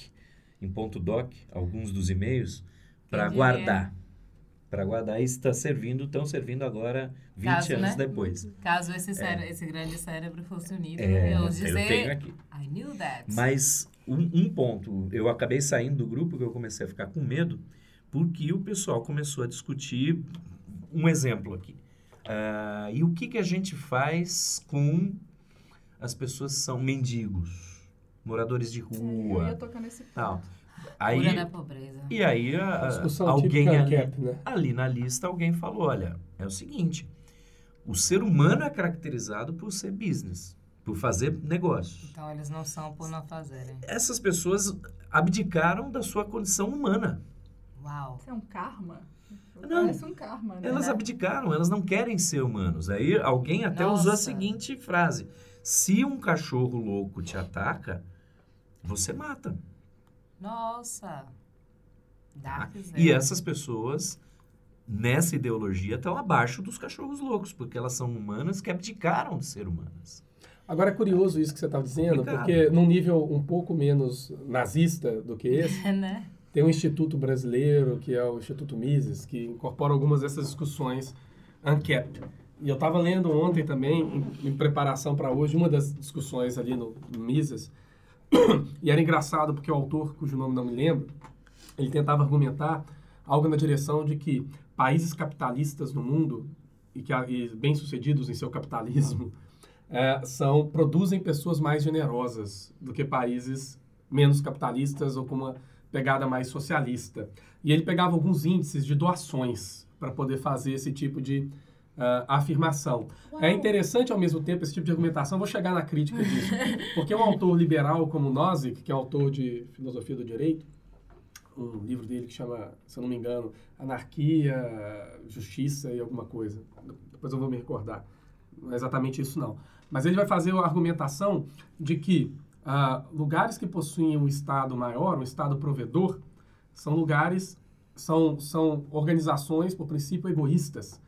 em ponto doc, alguns dos e-mails para guardar. Para guardar e está servindo, estão servindo agora 20 Caso, anos né? depois. Caso esse, cére é. esse grande cérebro fosse unido, é, eu dizer, eu tenho aqui. I knew that. Mas um, um, ponto, eu acabei saindo do grupo que eu comecei a ficar com medo, porque o pessoal começou a discutir um exemplo aqui. Uh, e o que, que a gente faz com as pessoas que são mendigos, moradores de rua? eu ia tocar nesse ponto. Tal. Aí, da pobreza. E aí a, a alguém ali, cap, né? ali na lista alguém falou, olha, é o seguinte, o ser humano é caracterizado por ser business por fazer negócio. Então eles não são por não fazerem. Essas pessoas abdicaram da sua condição humana. Uau. Isso é um karma? Não, Parece um karma, né? Elas abdicaram, elas não querem ser humanos. Aí alguém até Nossa. usou a seguinte frase: se um cachorro louco te ataca, você mata. Nossa. Tá? E essas pessoas nessa ideologia estão abaixo dos cachorros loucos, porque elas são humanas que abdicaram de ser humanas. Agora é curioso isso que você estava dizendo, porque num nível um pouco menos nazista do que esse, né? Tem um instituto brasileiro, que é o Instituto Mises, que incorpora algumas dessas discussões ANCAP. E eu estava lendo ontem também, em, preparação para hoje, uma das discussões ali no, no Mises, e era engraçado porque o autor, cujo nome não me lembro, ele tentava argumentar algo na direção de que países capitalistas no mundo, e, que, e bem-sucedidos em seu capitalismo, é, são produzem pessoas mais generosas do que países menos capitalistas ou com uma pegada mais socialista. E ele pegava alguns índices de doações para poder fazer esse tipo de uh, afirmação. Uau. É interessante ao mesmo tempo esse tipo de argumentação, vou chegar na crítica disso, porque um autor liberal como Nozick, que é autor de filosofia do direito, um livro dele que chama, se eu não me engano, Anarquia, Justiça e alguma coisa. Depois eu vou me recordar. Não é exatamente isso não. Mas ele vai fazer a argumentação de que uh, lugares que possuem um Estado maior, um Estado provedor, são lugares, são, são organizações, por princípio, egoístas,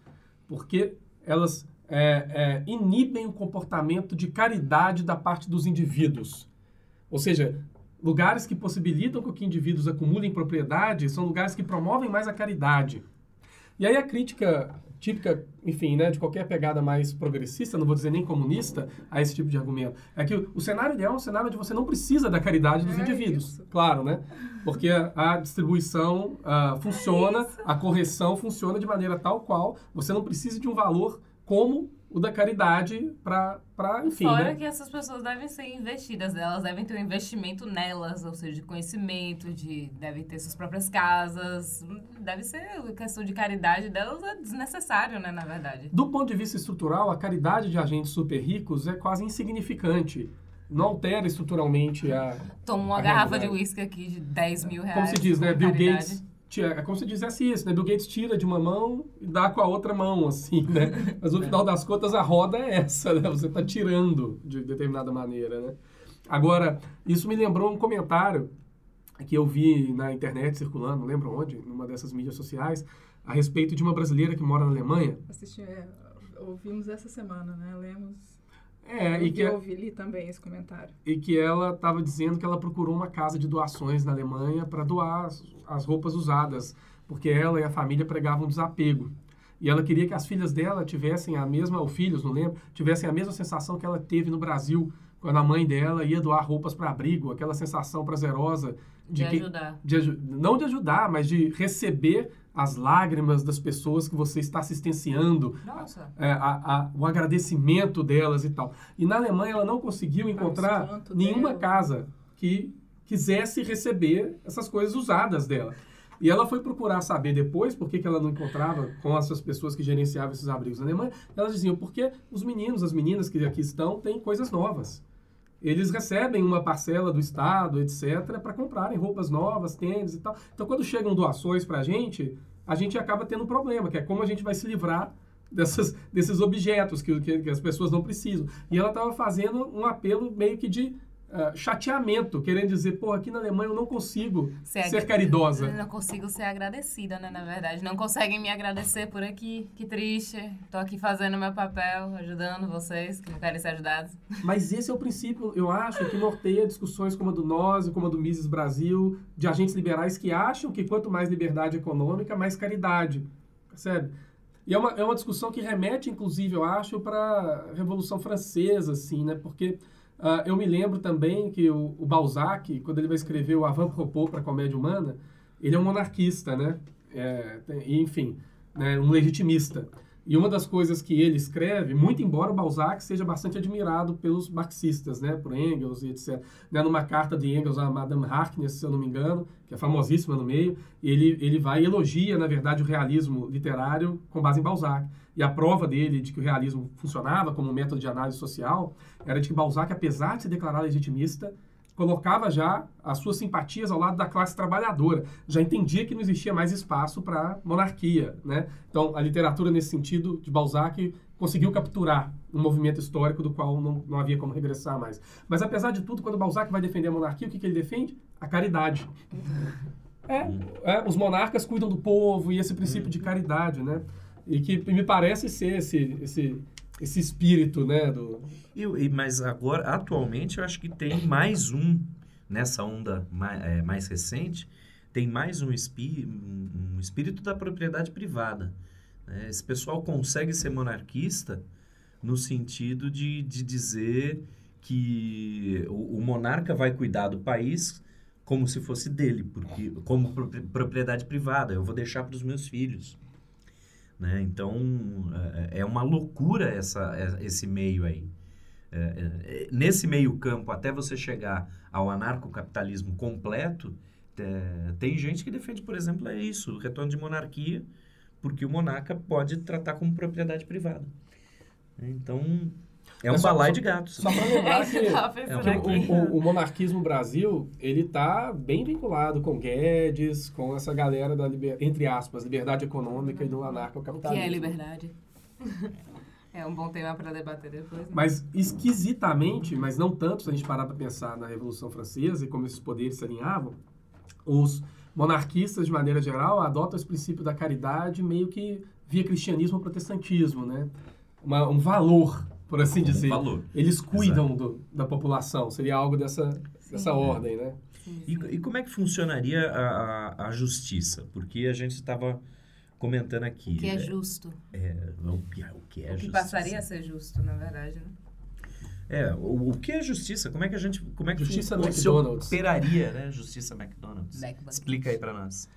porque elas é, é, inibem o comportamento de caridade da parte dos indivíduos. Ou seja, lugares que possibilitam que indivíduos acumulem propriedade são lugares que promovem mais a caridade. E aí a crítica típica, enfim, né, de qualquer pegada mais progressista, não vou dizer nem comunista, a esse tipo de argumento, é que o, cenário ideal é um cenário onde você não precisa da caridade dos é indivíduos, isso. claro, né? Porque a, distribuição uh, funciona, é a correção funciona de maneira tal qual você não precisa de um valor como o da caridade para, enfim, Fora né? que essas pessoas devem ser investidas, elas devem ter um investimento nelas, ou seja, de conhecimento, de devem ter suas próprias casas, deve ser questão de caridade delas é desnecessário, né, na verdade. Do ponto de vista estrutural, a caridade de agentes super ricos é quase insignificante. Não altera estruturalmente a. Toma uma garrafa realidade. de uísque aqui de 10 mil reais. Como se diz, né? Bill Gates é como se dissesse isso, né? Bill Gates tira de uma mão e dá com a outra mão, assim, né? Mas no final das contas a roda é essa, né? Você está tirando de determinada maneira, né? Agora, isso me lembrou um comentário que eu vi na internet circulando, não lembro onde, numa dessas mídias sociais, a respeito de uma brasileira que mora na Alemanha. Assisti, é, ouvimos essa semana, né? Lemos é, eu e que eu ouvi li também esse comentário. E que ela estava dizendo que ela procurou uma casa de doações na Alemanha para doar as, roupas usadas, porque ela e a família pregavam desapego. E ela queria que as filhas dela tivessem a mesma, ou filhos, não lembro, tivessem a mesma sensação que ela teve no Brasil, quando a mãe dela ia doar roupas para abrigo, aquela sensação prazerosa de, de que, ajudar. De, não de ajudar, mas de receber as lágrimas das pessoas que você está assistenciando, é, a, a, o agradecimento delas e tal. E na Alemanha ela não conseguiu encontrar nenhuma dela. casa que quisesse receber essas coisas usadas dela. E ela foi procurar saber depois por que, que ela não encontrava com essas pessoas que gerenciavam esses abrigos na Alemanha. Elas diziam, porque os meninos, as meninas que aqui estão, têm coisas novas eles recebem uma parcela do Estado, etc., para comprarem roupas novas, tênis e tal. Então, quando chegam doações para a gente, a gente acaba tendo um problema, que é como a gente vai se livrar dessas, desses objetos que, que, que as pessoas não precisam. E ela estava fazendo um apelo meio que de uh, chateamento, querendo dizer, pô, aqui na Alemanha eu não consigo ser, ser caridosa. Eu não consigo ser agradecida, né, na verdade. Não conseguem me agradecer por aqui. Que triste. Tô aqui fazendo meu papel, ajudando vocês que não querem ser ajudados. Mas esse é o princípio, eu acho, que norteia discussões como a do Nós como a do Mises Brasil, de agentes liberais que acham que quanto mais liberdade econômica, mais caridade. Percebe? E é uma, é uma discussão que remete, inclusive, eu acho, para a Revolução Francesa, assim, né? Porque Uh, eu me lembro também que o, o, Balzac, quando ele vai escrever o Avant Propos para a Comédia Humana, ele é um monarquista, né? É, tem, enfim, né, um legitimista. E uma das coisas que ele escreve, muito embora o Balzac seja bastante admirado pelos marxistas, né, por Engels e etc. Né, numa carta de Engels a Madame Harkness, se eu não me engano, que é famosíssima no meio, ele, ele vai e elogia, na verdade, o realismo literário com base em Balzac. E a prova dele de que o realismo funcionava como método de análise social era de que Balzac, apesar de se declarar legitimista, colocava já as suas simpatias ao lado da classe trabalhadora, já entendia que não existia mais espaço para monarquia, né? Então, a literatura nesse sentido de Balzac conseguiu capturar um movimento histórico do qual não, não havia como regressar mais. Mas apesar de tudo, quando Balzac vai defender a monarquia, o que, que ele defende? A caridade. É, é, os monarcas cuidam do povo e esse princípio de caridade, né? E que me parece ser esse, esse esse espírito, né? Do... Eu, mas agora, atualmente, eu acho que tem mais um, nessa onda mais, é, mais recente, tem mais um, espí um, um espírito da propriedade privada. Né? Esse pessoal consegue ser monarquista no sentido de, de dizer que o, o monarca vai cuidar do país como se fosse dele, porque como propriedade privada, eu vou deixar para os meus filhos. Né? Então, é, é uma loucura essa, é, esse meio aí. é, é, nesse meio campo, até você chegar ao anarcocapitalismo completo, é, tem gente que defende, por exemplo, é isso, o retorno de monarquia, porque o monarca pode tratar como propriedade privada. Então, é um só, balai de gatos. Só para lembrar que, é o, o, o, monarquismo Brasil, ele está bem vinculado com Guedes, com essa galera da, liber, entre aspas, liberdade econômica e do anarcocapitalismo. O que é liberdade? É um bom tema para debater depois. Né? Mas esquisitamente, mas não tanto se a gente parar para pensar na Revolução Francesa e como esses poderes se alinhavam, os monarquistas, de maneira geral, adotam esse princípio da caridade meio que via cristianismo ou protestantismo, né? Uma, um valor, por assim dizer. Um valor. Eles cuidam do, da população, seria algo dessa, dessa ordem, né? E, e, como é que funcionaria a, a, a justiça? Porque a gente estava comentando aqui. O que é justo. É, o, que, o que é o que justiça. passaria a ser justo, na verdade, né? É, o, o que é justiça? Como é que a gente, como é que justiça McDonald's. operaria, né? Justiça McDonald's. Explica aí para nós.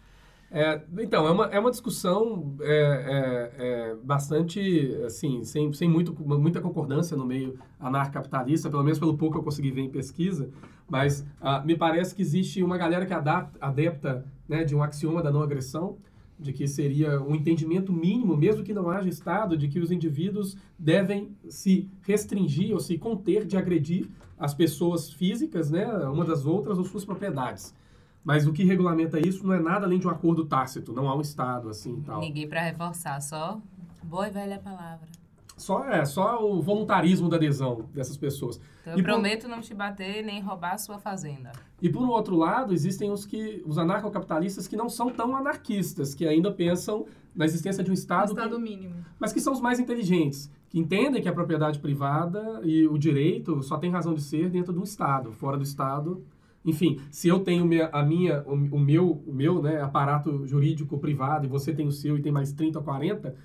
É, então, é uma, é uma discussão é, é, é, bastante, assim, sem, sem muito, muita concordância no meio anarcapitalista, pelo menos pelo pouco que eu consegui ver em pesquisa, mas ah, me parece que existe uma galera que adapta, adepta né, de um axioma da não agressão, de que seria um entendimento mínimo, mesmo que não haja Estado, de que os indivíduos devem se restringir ou se conter de agredir as pessoas físicas, né, uma das outras ou suas propriedades. Mas o que regulamenta isso não é nada além de um acordo tácito, não há um Estado assim tal. Ninguém para reforçar, só boa e velha palavra. Só, é, só o voluntarismo da adesão dessas pessoas. Então, eu e prometo por... não te bater nem roubar a sua fazenda. E por outro lado, existem os que os anarcocapitalistas que não são tão anarquistas, que ainda pensam na existência de um Estado... Um Estado que, mínimo. Mas que são os mais inteligentes, que entendem que a propriedade privada e o direito só tem razão de ser dentro do Estado. Fora do Estado, enfim, se eu tenho a minha, o, meu, o meu né, aparato jurídico privado e você tem o seu e tem mais 30 ou 40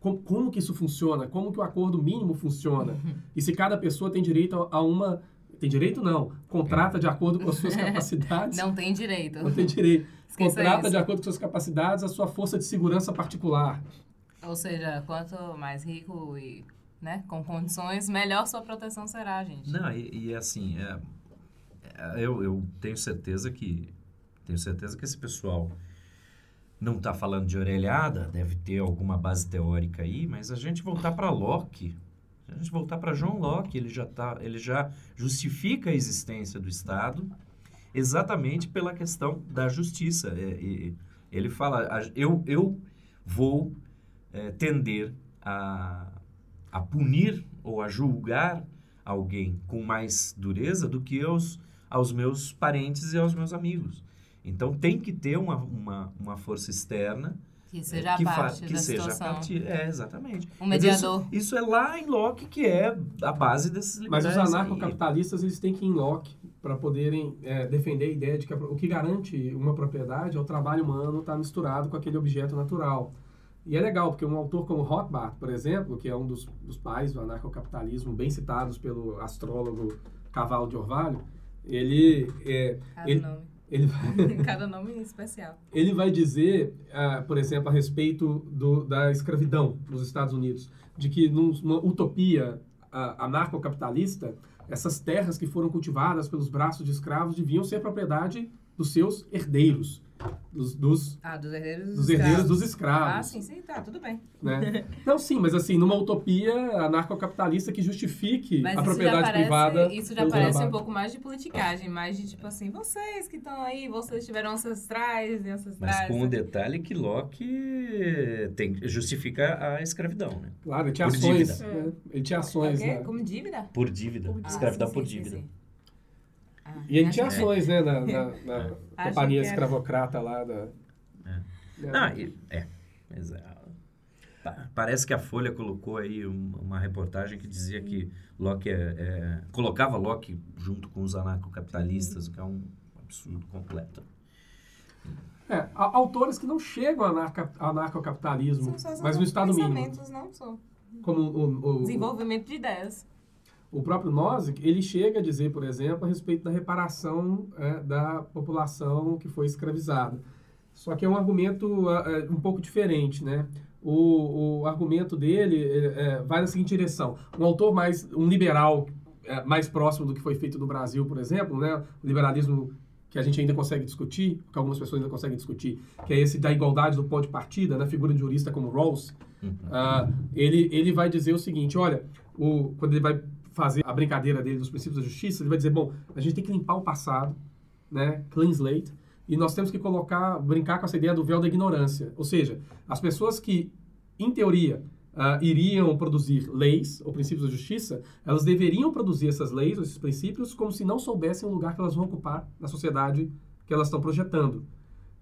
como, como, que isso funciona? Como que o acordo mínimo funciona? E se cada pessoa tem direito a uma... Tem direito não. Contrata de acordo com as suas capacidades. Não tem direito. Não tem direito. Esqueça Contrata isso. de acordo com suas capacidades a sua força de segurança particular. Ou seja, quanto mais rico e né, com condições, melhor sua proteção será, gente. Não, e, e assim, é, é, eu, eu tenho certeza que tenho certeza que esse pessoal não está falando de orelhada, deve ter alguma base teórica aí, mas a gente voltar para Locke, a gente voltar para John Locke, ele já, tá, ele já justifica a existência do Estado exatamente pela questão da justiça. É, ele fala, eu, eu vou é, tender a, a punir ou a julgar alguém com mais dureza do que aos, aos meus parentes e aos meus amigos. Então tem que ter uma, uma, uma força externa que seja é, que parte que seja situação. Partir, é, exatamente. Um mediador. Isso, isso, é lá em Locke que é a base desses Mas os anarcocapitalistas, eles têm que ir em Locke para poderem é, defender a ideia de que a, o que garante uma propriedade é o trabalho humano estar tá misturado com aquele objeto natural. E é legal, porque um autor como Rothbard, por exemplo, que é um dos, dos pais do anarcocapitalismo, bem citados pelo astrólogo Cavalo de Orvalho, ele... É, ele, nome ele vai, Cada nome especial. Ele vai dizer, uh, por exemplo, a respeito do, da escravidão nos Estados Unidos, de que numa utopia uh, anarcocapitalista, essas terras que foram cultivadas pelos braços de escravos deviam ser propriedade dos seus herdeiros dos, dos, ah, dos herdeiros dos, dos herdeiros dos escravos. Ah, sim, sim, tá, tudo bem. Né? Não, sim, mas assim, numa utopia anarcocapitalista que justifique mas a propriedade parece, privada. Isso já parece trabalho. um pouco mais de politicagem, mais de tipo assim, vocês que estão aí, vocês tiveram ancestrais e ancestrais. Mas com o detalhe que Locke tem, justifica a escravidão, né? Claro, ele tinha por ações. Dívida. Né? Ele tinha ações. É, Como dívida? Por dívida. Por, escravidão ah, sim, por sim, dívida. Sim, ah, e ele tinha ações, né, na, na, na companhia escravocrata lá da... É. Não, é, mas, é, parece que a Folha colocou aí uma reportagem que dizia que Locke é, é, colocava Locke junto com os anarcocapitalistas, o que é um absurdo completo. É, autores que não chegam ao anarcocapitalismo, mas no estado mínimo. não são. Como o, o, Desenvolvimento de ideias. O próprio Nozick, ele chega a dizer, por exemplo, a respeito da reparação é, da população que foi escravizada. Só que é um argumento é, um pouco diferente, né? O, o argumento dele é, é, vai na seguinte direção. Um autor mais, um liberal é, mais próximo do que foi feito no Brasil, por exemplo, né? O liberalismo que a gente ainda consegue discutir, que algumas pessoas ainda conseguem discutir, que é esse da igualdade do ponto de partida, na né? figura de jurista como Rawls, uhum. uh, ele, ele vai dizer o seguinte, olha, o, quando ele vai fazer a brincadeira dele dos princípios da justiça, ele vai dizer, bom, a gente tem que limpar o passado, né, clean slate, e nós temos que colocar, brincar com essa ideia do véu da ignorância. Ou seja, as pessoas que, em teoria, uh, iriam produzir leis ou princípios da justiça, elas deveriam produzir essas leis ou esses princípios como se não soubessem o lugar que elas vão ocupar na sociedade que elas estão projetando.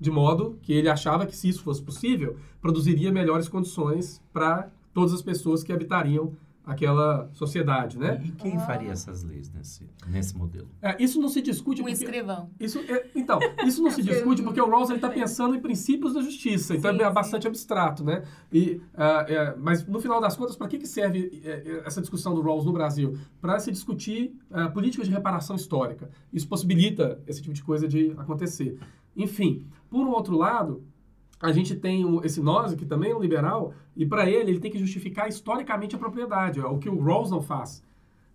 De modo que ele achava que, se isso fosse possível, produziria melhores condições para todas as pessoas que habitariam aquela sociedade, né? E quem faria essas leis nesse, nesse modelo? É, isso não se discute... Um porque, escrivão. Isso, é, então, isso não se discute porque o Rawls está pensando em princípios da justiça, então sim, é bastante sim. abstrato, né? E, uh, mas, no final das contas, para que, que serve é, essa discussão do Rawls no Brasil? Para se discutir uh, políticas de reparação histórica. Isso possibilita esse tipo de coisa de acontecer. Enfim, por um outro lado, a gente tem esse Nozick, que também é um liberal, e para ele, ele tem que justificar historicamente a propriedade, é o que o Rawls não faz.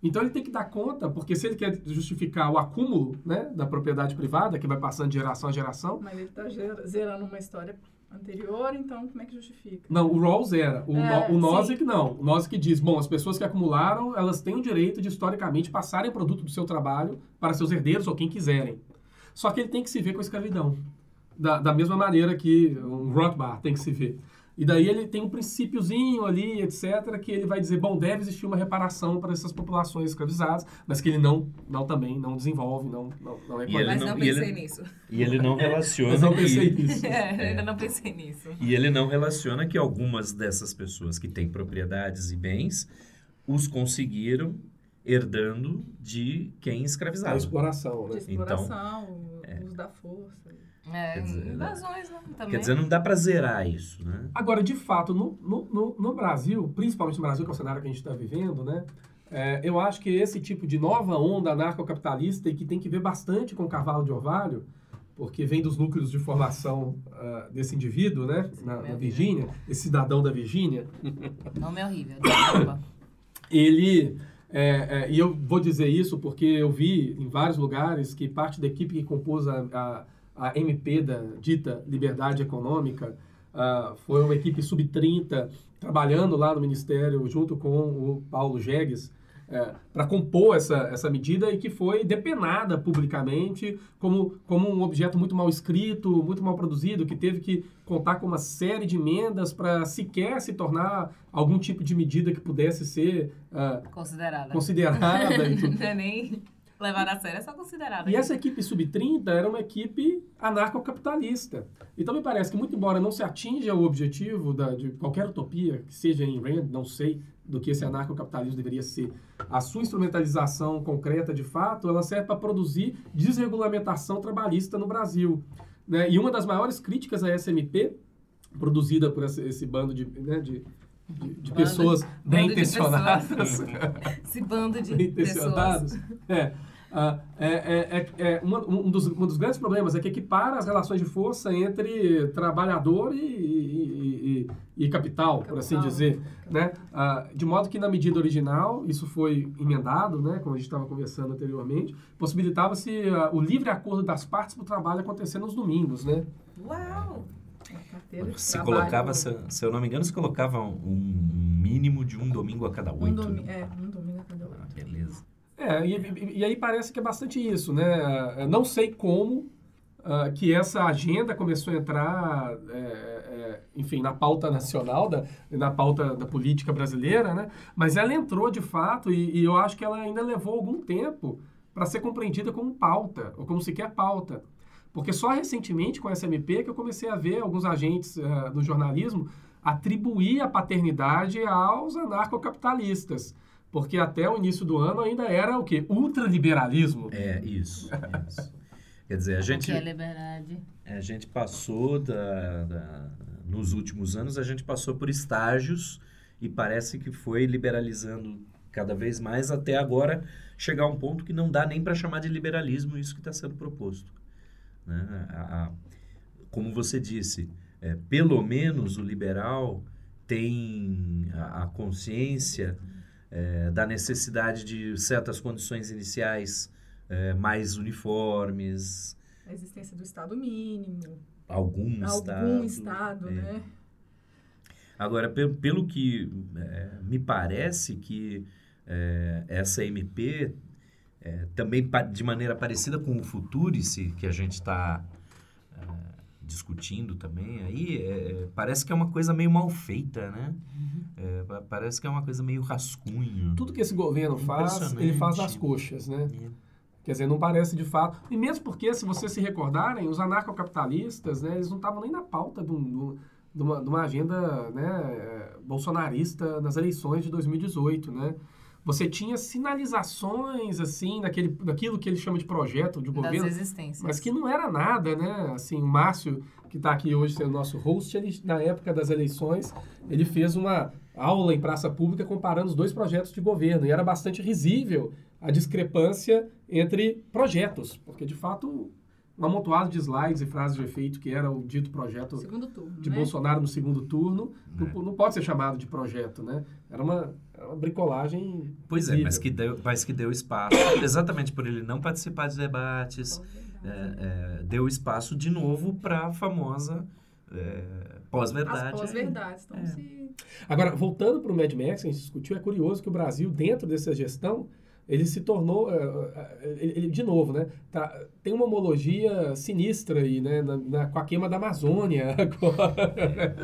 Então ele tem que dar conta, porque se ele quer justificar o acúmulo né, da propriedade privada, que vai passando de geração a geração. Mas ele está zerando uma história anterior, então como é que justifica? Não, o Rawls era. O, é, o Nozick não. O Nozick diz, bom, as pessoas que acumularam, elas têm o direito de, historicamente, passarem o produto do seu trabalho para seus herdeiros ou quem quiserem. Só que ele tem que se ver com a escravidão da, da mesma maneira que um Rothbard tem que se ver. E daí ele tem um princípiozinho ali, etc., que ele vai dizer, bom, deve existir uma reparação para essas populações escravizadas, mas que ele não, não também não desenvolve, não, não, não é Mas não, não pensei ele, nisso. E ele não relaciona. mas não pensei que, nisso. É, ainda não pensei nisso. E ele não relaciona que algumas dessas pessoas que têm propriedades e bens os conseguiram herdando de quem escravizava. A exploração, né? De exploração, então, o uso é. da força. É, dizer, invasões, né? Também. Quer dizer, não dá para zerar isso, né? Agora, de fato, no, no, no, Brasil, principalmente no Brasil, que é o cenário que a gente está vivendo, né? É, eu acho que esse tipo de nova onda anarcocapitalista e que tem que ver bastante com o cavalo de orvalho, porque vem dos núcleos de formação uh, desse indivíduo, né? Na, na Virgínia, esse cidadão da Virgínia. Nome é horrível. ele... É, é, e eu vou dizer isso porque eu vi em vários lugares que parte da equipe que compôs a, a a MP da dita Liberdade Econômica, uh, foi uma equipe sub-30 trabalhando lá no Ministério junto com o Paulo Jegues, é, para compor essa, essa medida e que foi depenada publicamente como, como um objeto muito mal escrito, muito mal produzido, que teve que contar com uma série de emendas para sequer se tornar algum tipo de medida que pudesse ser uh, considerada. considerada. Não é nem levar a sério, é só considerada. E essa equipe sub-30 era uma equipe anarcocapitalista. Então me parece que, muito embora não se atinja o objetivo da, de qualquer utopia, que seja em Rand, não sei do que esse anarcocapitalismo deveria ser, a sua instrumentalização concreta de fato, ela serve para produzir desregulamentação trabalhista no Brasil. Né? E uma das maiores críticas à SMP, produzida por esse, esse bando de, né, de de, de pessoas bem intencionadas. Esse bando de bem intencionadas. É. Uh, é, é, é, é uma, um, dos, um dos grandes problemas é que equipara as relações de força entre trabalhador e, e, e, e capital, capital, por assim dizer. Né? Uh, de modo que, na medida original, isso foi emendado, né, como a gente estava conversando anteriormente, possibilitava-se uh, o livre acordo das partes para o trabalho acontecer nos domingos. Né? Uau! Se colocava, se, se, eu não me engano, se colocava um mínimo de um domingo a cada oito. Um domi é, um domingo a cada oito. Ah, beleza. É, e, e, aí parece que é bastante isso, né? Não sei como uh, que essa agenda começou a entrar, é, é, enfim, na pauta nacional, da, na pauta da política brasileira, né? Mas ela entrou de fato e, e eu acho que ela ainda levou algum tempo para ser compreendida como pauta, ou como sequer pauta. Porque só recentemente, com essa MP, que eu comecei a ver alguns agentes uh, do jornalismo atribuir a paternidade aos anarcocapitalistas. Porque até o início do ano ainda era o quê? Ultraliberalismo. É, isso. isso. Quer dizer, a gente... O que é liberdade? A gente passou, da, da, nos últimos anos, a gente passou por estágios e parece que foi liberalizando cada vez mais até agora chegar a um ponto que não dá nem para chamar de liberalismo isso que está sendo proposto. Né? A, a, como você disse, é, pelo menos o liberal tem a, a consciência é, da necessidade de certas condições iniciais é, mais uniformes. A existência do Estado mínimo. Algum, Algum Estado. Estado, é. né? Agora, pelo, pelo que é, me parece que é, essa MP, é, também de maneira parecida com o Futurice, que a gente está é, discutindo também, aí é, parece que é uma coisa meio mal feita, né? É, pa- parece que é uma coisa meio rascunho. Tudo que esse governo faz, ele faz nas coxas, né? É. Quer dizer, não parece de fato. E mesmo porque, se vocês se recordarem, os anarcocapitalistas, né, eles não estavam nem na pauta de, um- de uma, de uma agenda né, bolsonarista nas eleições de 2018, né? Você tinha sinalizações, assim, daquele, daquilo que ele chama de projeto de Das governo, existências. mas que não era nada, né? Assim, o Márcio, que está aqui hoje sendo nosso host, ele, na época das eleições, ele fez uma aula em praça pública comparando os dois projetos de governo. E era bastante risível a discrepância entre projetos, porque, de fato, um amontoado de slides e frases de efeito que era o dito projeto turno, de né? Bolsonaro no segundo turno, É. não, não pode ser chamado de projeto, né? Era uma, era uma bricolagem Pois é, mas que, deu, mas que deu espaço, exatamente por ele não participar de debates, é, é, deu espaço de novo para a famosa é, pós-verdade. As pós-verdades. Então, É. se... Agora, voltando para o Mad Max, que a gente discutiu, é curioso que o Brasil, dentro dessa gestão, ele se tornou, eh, eh, ele, ele- de novo, né? tá- tem uma homologia sinistra aí, né? na- na- com a queima da Amazônia agora.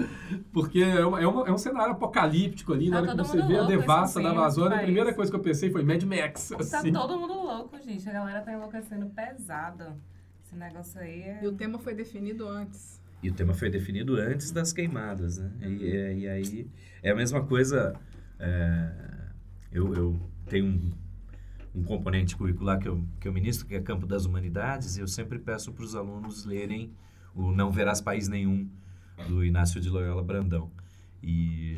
Porque é, uma- é uma- é um cenário apocalíptico ali, na Tá hora que você vê a louco, devassa da Amazônia, a primeira coisa que eu pensei foi Mad Max. Tá assim. todo mundo louco, gente. A galera tá enlouquecendo pesado. Esse negócio aí é... E o tema foi definido antes. E o tema foi definido antes das queimadas, né? E, é- e aí é a mesma coisa. é, eu, eu tenho um, um componente curricular que eu, que eu ministro, que é Campo das Humanidades, e eu sempre peço para os alunos lerem o Não Verás País Nenhum, do Inácio de Loyola Brandão. E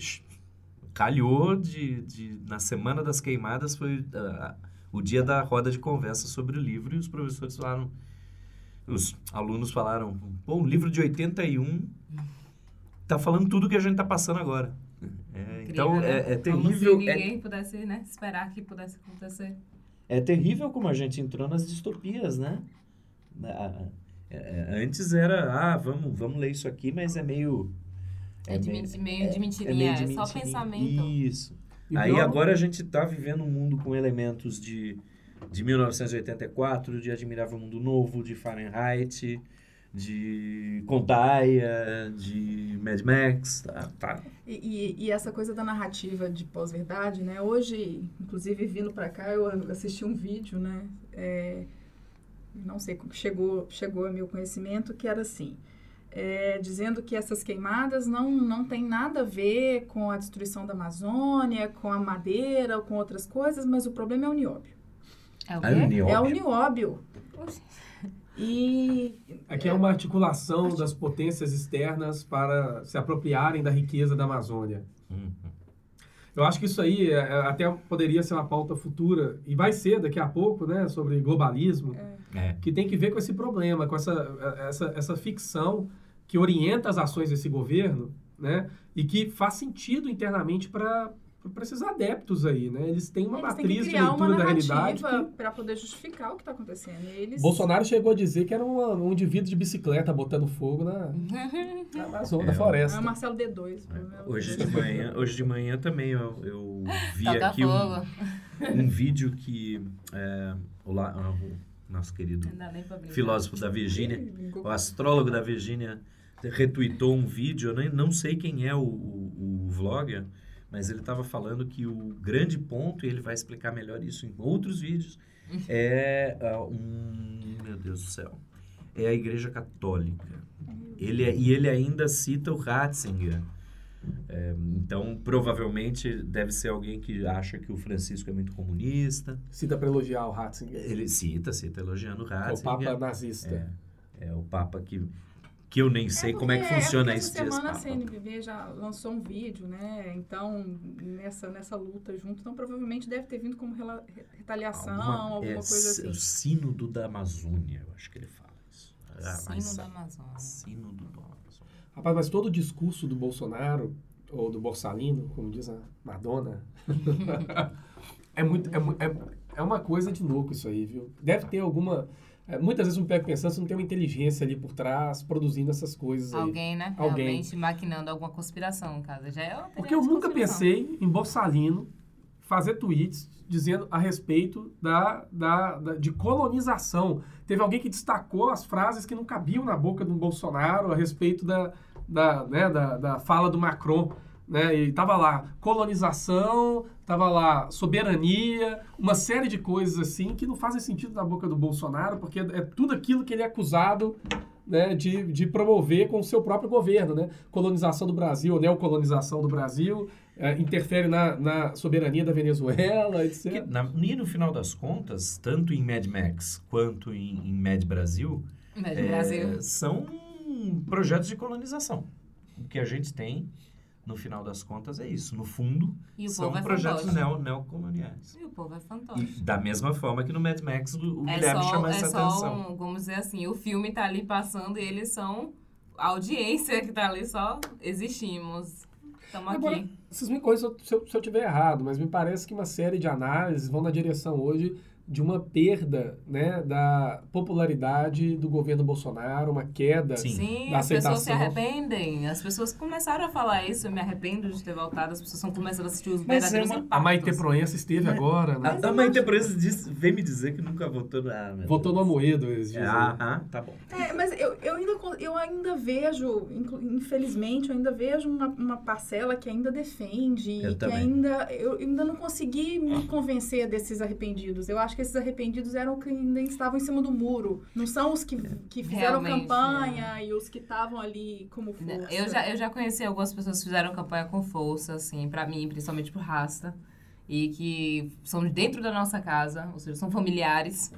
calhou de, de na semana das queimadas foi ah, o dia da roda de conversa sobre o livro e os professores falaram os alunos falaram pô um livro de 81 tá falando tudo que a gente tá passando agora É, então né? é, é Como terrível se é, ninguém pudesse, né, esperar que pudesse acontecer. É terrível como a gente entrou nas distopias né Ah, é, é, antes era ah vamos vamos ler isso aqui mas é meio É, de, meio- meio de é mentirinha, meio de é só mentirinha. pensamento. Isso. E Aí pior- agora a gente está vivendo um mundo com elementos de, de 1984, de Admirável Mundo Novo, de Fahrenheit, de Contaia, de Mad Max. Tá, tá. E, e, e essa coisa da narrativa de pós-verdade, né? Hoje, inclusive vindo para cá, eu assisti um vídeo, né? É, não sei como chegou chegou a meu conhecimento que era assim, é, dizendo que essas queimadas não não tem nada a ver com a destruição da Amazônia, com a madeira ou com outras coisas, mas o problema é o nióbio. É o Aí quê? o nióbio. É o nióbio. E Aqui é uma articulação das potências externas para se apropriarem da riqueza da Amazônia. Uhum. Eu acho que isso aí é, é, até poderia ser uma pauta futura, e vai ser daqui a pouco, né, sobre globalismo, É. que tem que ver com esse problema, com essa, essa, essa ficção que orienta as ações desse governo, né, e que faz sentido internamente para esses adeptos aí, né? Eles têm uma eles têm que matriz de leitura da realidade que para poder justificar o que está acontecendo. Eles Bolsonaro chegou a dizer que era uma- um indivíduo de bicicleta botando fogo na, na Amazônia, É, floresta. É o Marcelo D2. o problema é Hoje D2. de manhã, hoje de manhã também eu, eu vi Toca aqui um, um vídeo que é, o, la- ah, o nosso querido filósofo da Virgínia, o astrólogo da Virgínia retweetou um vídeo, eu nem, não sei quem é o, o, o vlogger, mas ele estava falando que o grande ponto, e ele vai explicar melhor isso em outros vídeos, é ah, um... Meu Deus do céu. É a Igreja Católica. Ele, é- e ele ainda cita o Ratzinger. É, então, provavelmente, deve ser alguém que acha que o Francisco é muito comunista. Cita para elogiar o Ratzinger, Ele cita, cita elogiando o que é o Ratzinger. Papa nazista. É, é o Papa que, que eu nem sei como é que porque- funciona porque esse essa dias semana a. CNBB já lançou um vídeo, né? Então, nessa, nessa luta junto, então provavelmente deve ter vindo como rela- retaliação, alguma, é, coisa assim. O sínodo da Amazônia, eu acho que ele fala isso. Ah, Sino mas- da Amazônia. Sínodo da Amazônia. Rapaz, mas todo o discurso do Bolsonaro, ou do Borsalino, como diz a Madonna. é, muito, é, é, é uma coisa de louco isso aí, viu? Deve ter alguma... É, muitas vezes eu me pego pensando se não tem uma inteligência ali por trás, produzindo essas coisas Alguém, aí. né? Alguém. Realmente maquinando alguma conspiração, no caso. Já é Porque eu nunca pensei em Borsalino fazer tweets dizendo a respeito da, da, da, de colonização. Teve alguém que destacou as frases que não cabiam na boca do Bolsonaro a respeito da, da, né, da, da fala do Macron. Né? E tava lá colonização, tava lá soberania, uma série de coisas assim que não fazem sentido na boca do Bolsonaro, porque é, tudo aquilo que ele é acusado né, de, de promover com o seu próprio governo, né? Colonização do Brasil, neocolonização do Brasil, é, interfere na, na, soberania da Venezuela, etc. Que, na, e no final das contas, tanto em Mad Max quanto em, em Mad Brasil, Mad é, Brasil, são projetos de colonização. O que a gente tem no final das contas é isso. No fundo, são é projetos neo, neocoloniais. E o povo é fantástico. E da mesma forma que no Mad Max o, é Guilherme só, chama é essa só atenção. Um, vamos dizer assim, o filme está ali passando e eles são a audiência que está ali só existimos. Estamos aqui. Vocês me corrigem se eu, se eu tiver errado, mas me parece que uma série de análises vão na direção hoje de uma perda né, da popularidade do governo Bolsonaro, uma queda Sim. Sim, da as pessoas se arrependem. As pessoas começaram a falar isso, eu me arrependo de ter voltado, as pessoas estão começando a assistir os mas verdadeiros é uma... A Maite Proença esteve mas, agora, né? A, a Maite Proença veio me dizer que nunca votou ah, Votou no Amoedo, eles dizem. Ah, ah, tá bom. É, mas eu, eu, ainda, eu ainda vejo, infelizmente, eu ainda vejo uma, uma parcela que ainda defende, eu que também. ainda... Eu ainda não consegui me convencer desses arrependidos. Eu acho que esses arrependidos eram que ainda estavam em cima do muro. Não são os que, que fizeram Realmente, campanha é. e os que estavam ali como força. Eu já, eu já conheci algumas pessoas que fizeram campanha com força, assim, para mim, principalmente pro Rasta. E que são dentro da nossa casa, ou seja, são familiares.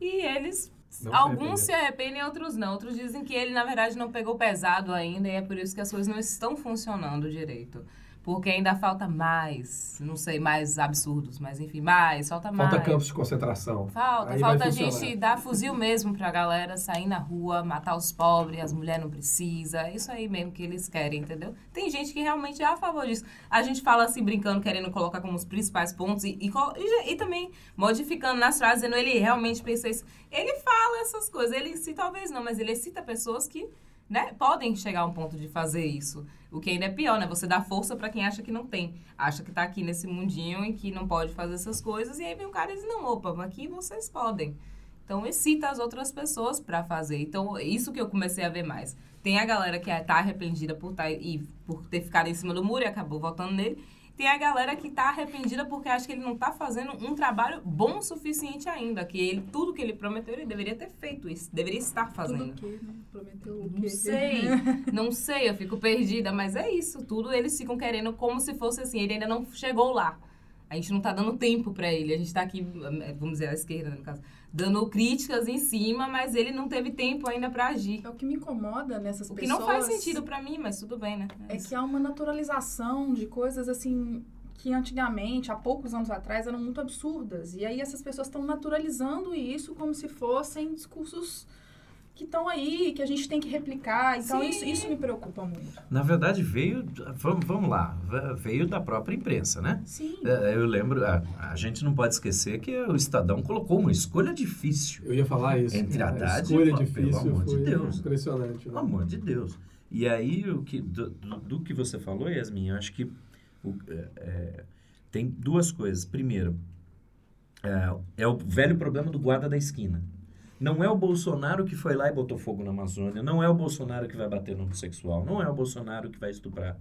E eles não Alguns se arrependem, outros não. Outros dizem que ele, na verdade, não pegou pesado ainda e é por isso que as coisas não estão funcionando direito porque ainda falta mais, não sei, mais absurdos, mas enfim, mais, falta mais. Falta campos de concentração. Falta, Aí falta a gente dar fuzil mesmo pra galera sair na rua, matar os pobres, as mulheres não precisam, é isso aí mesmo que eles querem, entendeu? Tem gente que realmente é a favor disso. A gente fala assim, brincando, querendo colocar como os principais pontos e, e, e, e também modificando nas frases, dizendo ele realmente pensa isso. Ele fala essas coisas, ele cita, talvez não, mas ele cita pessoas que né, podem chegar a um ponto de fazer isso. O que ainda é pior, né? Você dá força para quem acha que não tem. Acha que tá aqui nesse mundinho e que não pode fazer essas coisas. E aí vem o cara e diz, não, opa, aqui vocês podem. Então, excita as outras pessoas para fazer. Então, isso que eu comecei a ver mais. Tem a galera que tá arrependida por, tá, e, por ter ficado em cima do muro e acabou votando nele. Tem a galera que tá arrependida porque acha que ele não tá fazendo um trabalho bom o suficiente ainda. Que ele, tudo que ele prometeu, ele deveria ter feito isso. Deveria estar fazendo. Tudo o quê, né? Prometeu o quê? Não sei. não sei, eu fico perdida. Mas é isso. Tudo eles ficam querendo como se fosse assim. Ele ainda não chegou lá. A gente não tá dando tempo para ele. A gente tá aqui, vamos dizer, à esquerda, no caso dando críticas em cima, mas ele não teve tempo ainda para agir. É o que me incomoda nessas o pessoas. O que não faz sentido para mim, mas tudo bem, né? É, é que há uma naturalização de coisas assim que antigamente, há poucos anos atrás, eram muito absurdas. E aí essas pessoas estão naturalizando isso como se fossem discursos que estão aí, que a gente tem que replicar. Então, isso, isso me preocupa muito. Na verdade, veio. Vamos, vamos lá. Veio da própria imprensa, né? Sim. É, eu lembro. A, a, gente não pode esquecer que o Estadão colocou uma escolha difícil. Eu ia falar isso. Entre Haddad a escolha e. Difícil pelo amor de Deus. Impressionante. Né? Pelo amor de Deus. E aí, o que, do, do, do que você falou, Yasmin, eu acho que o, é, é, tem duas coisas. Primeiro, é, é o velho problema do guarda da esquina. Não é o Bolsonaro que foi lá e botou fogo na Amazônia. Não é o Bolsonaro que vai bater no homossexual. Não é o Bolsonaro que vai estuprar.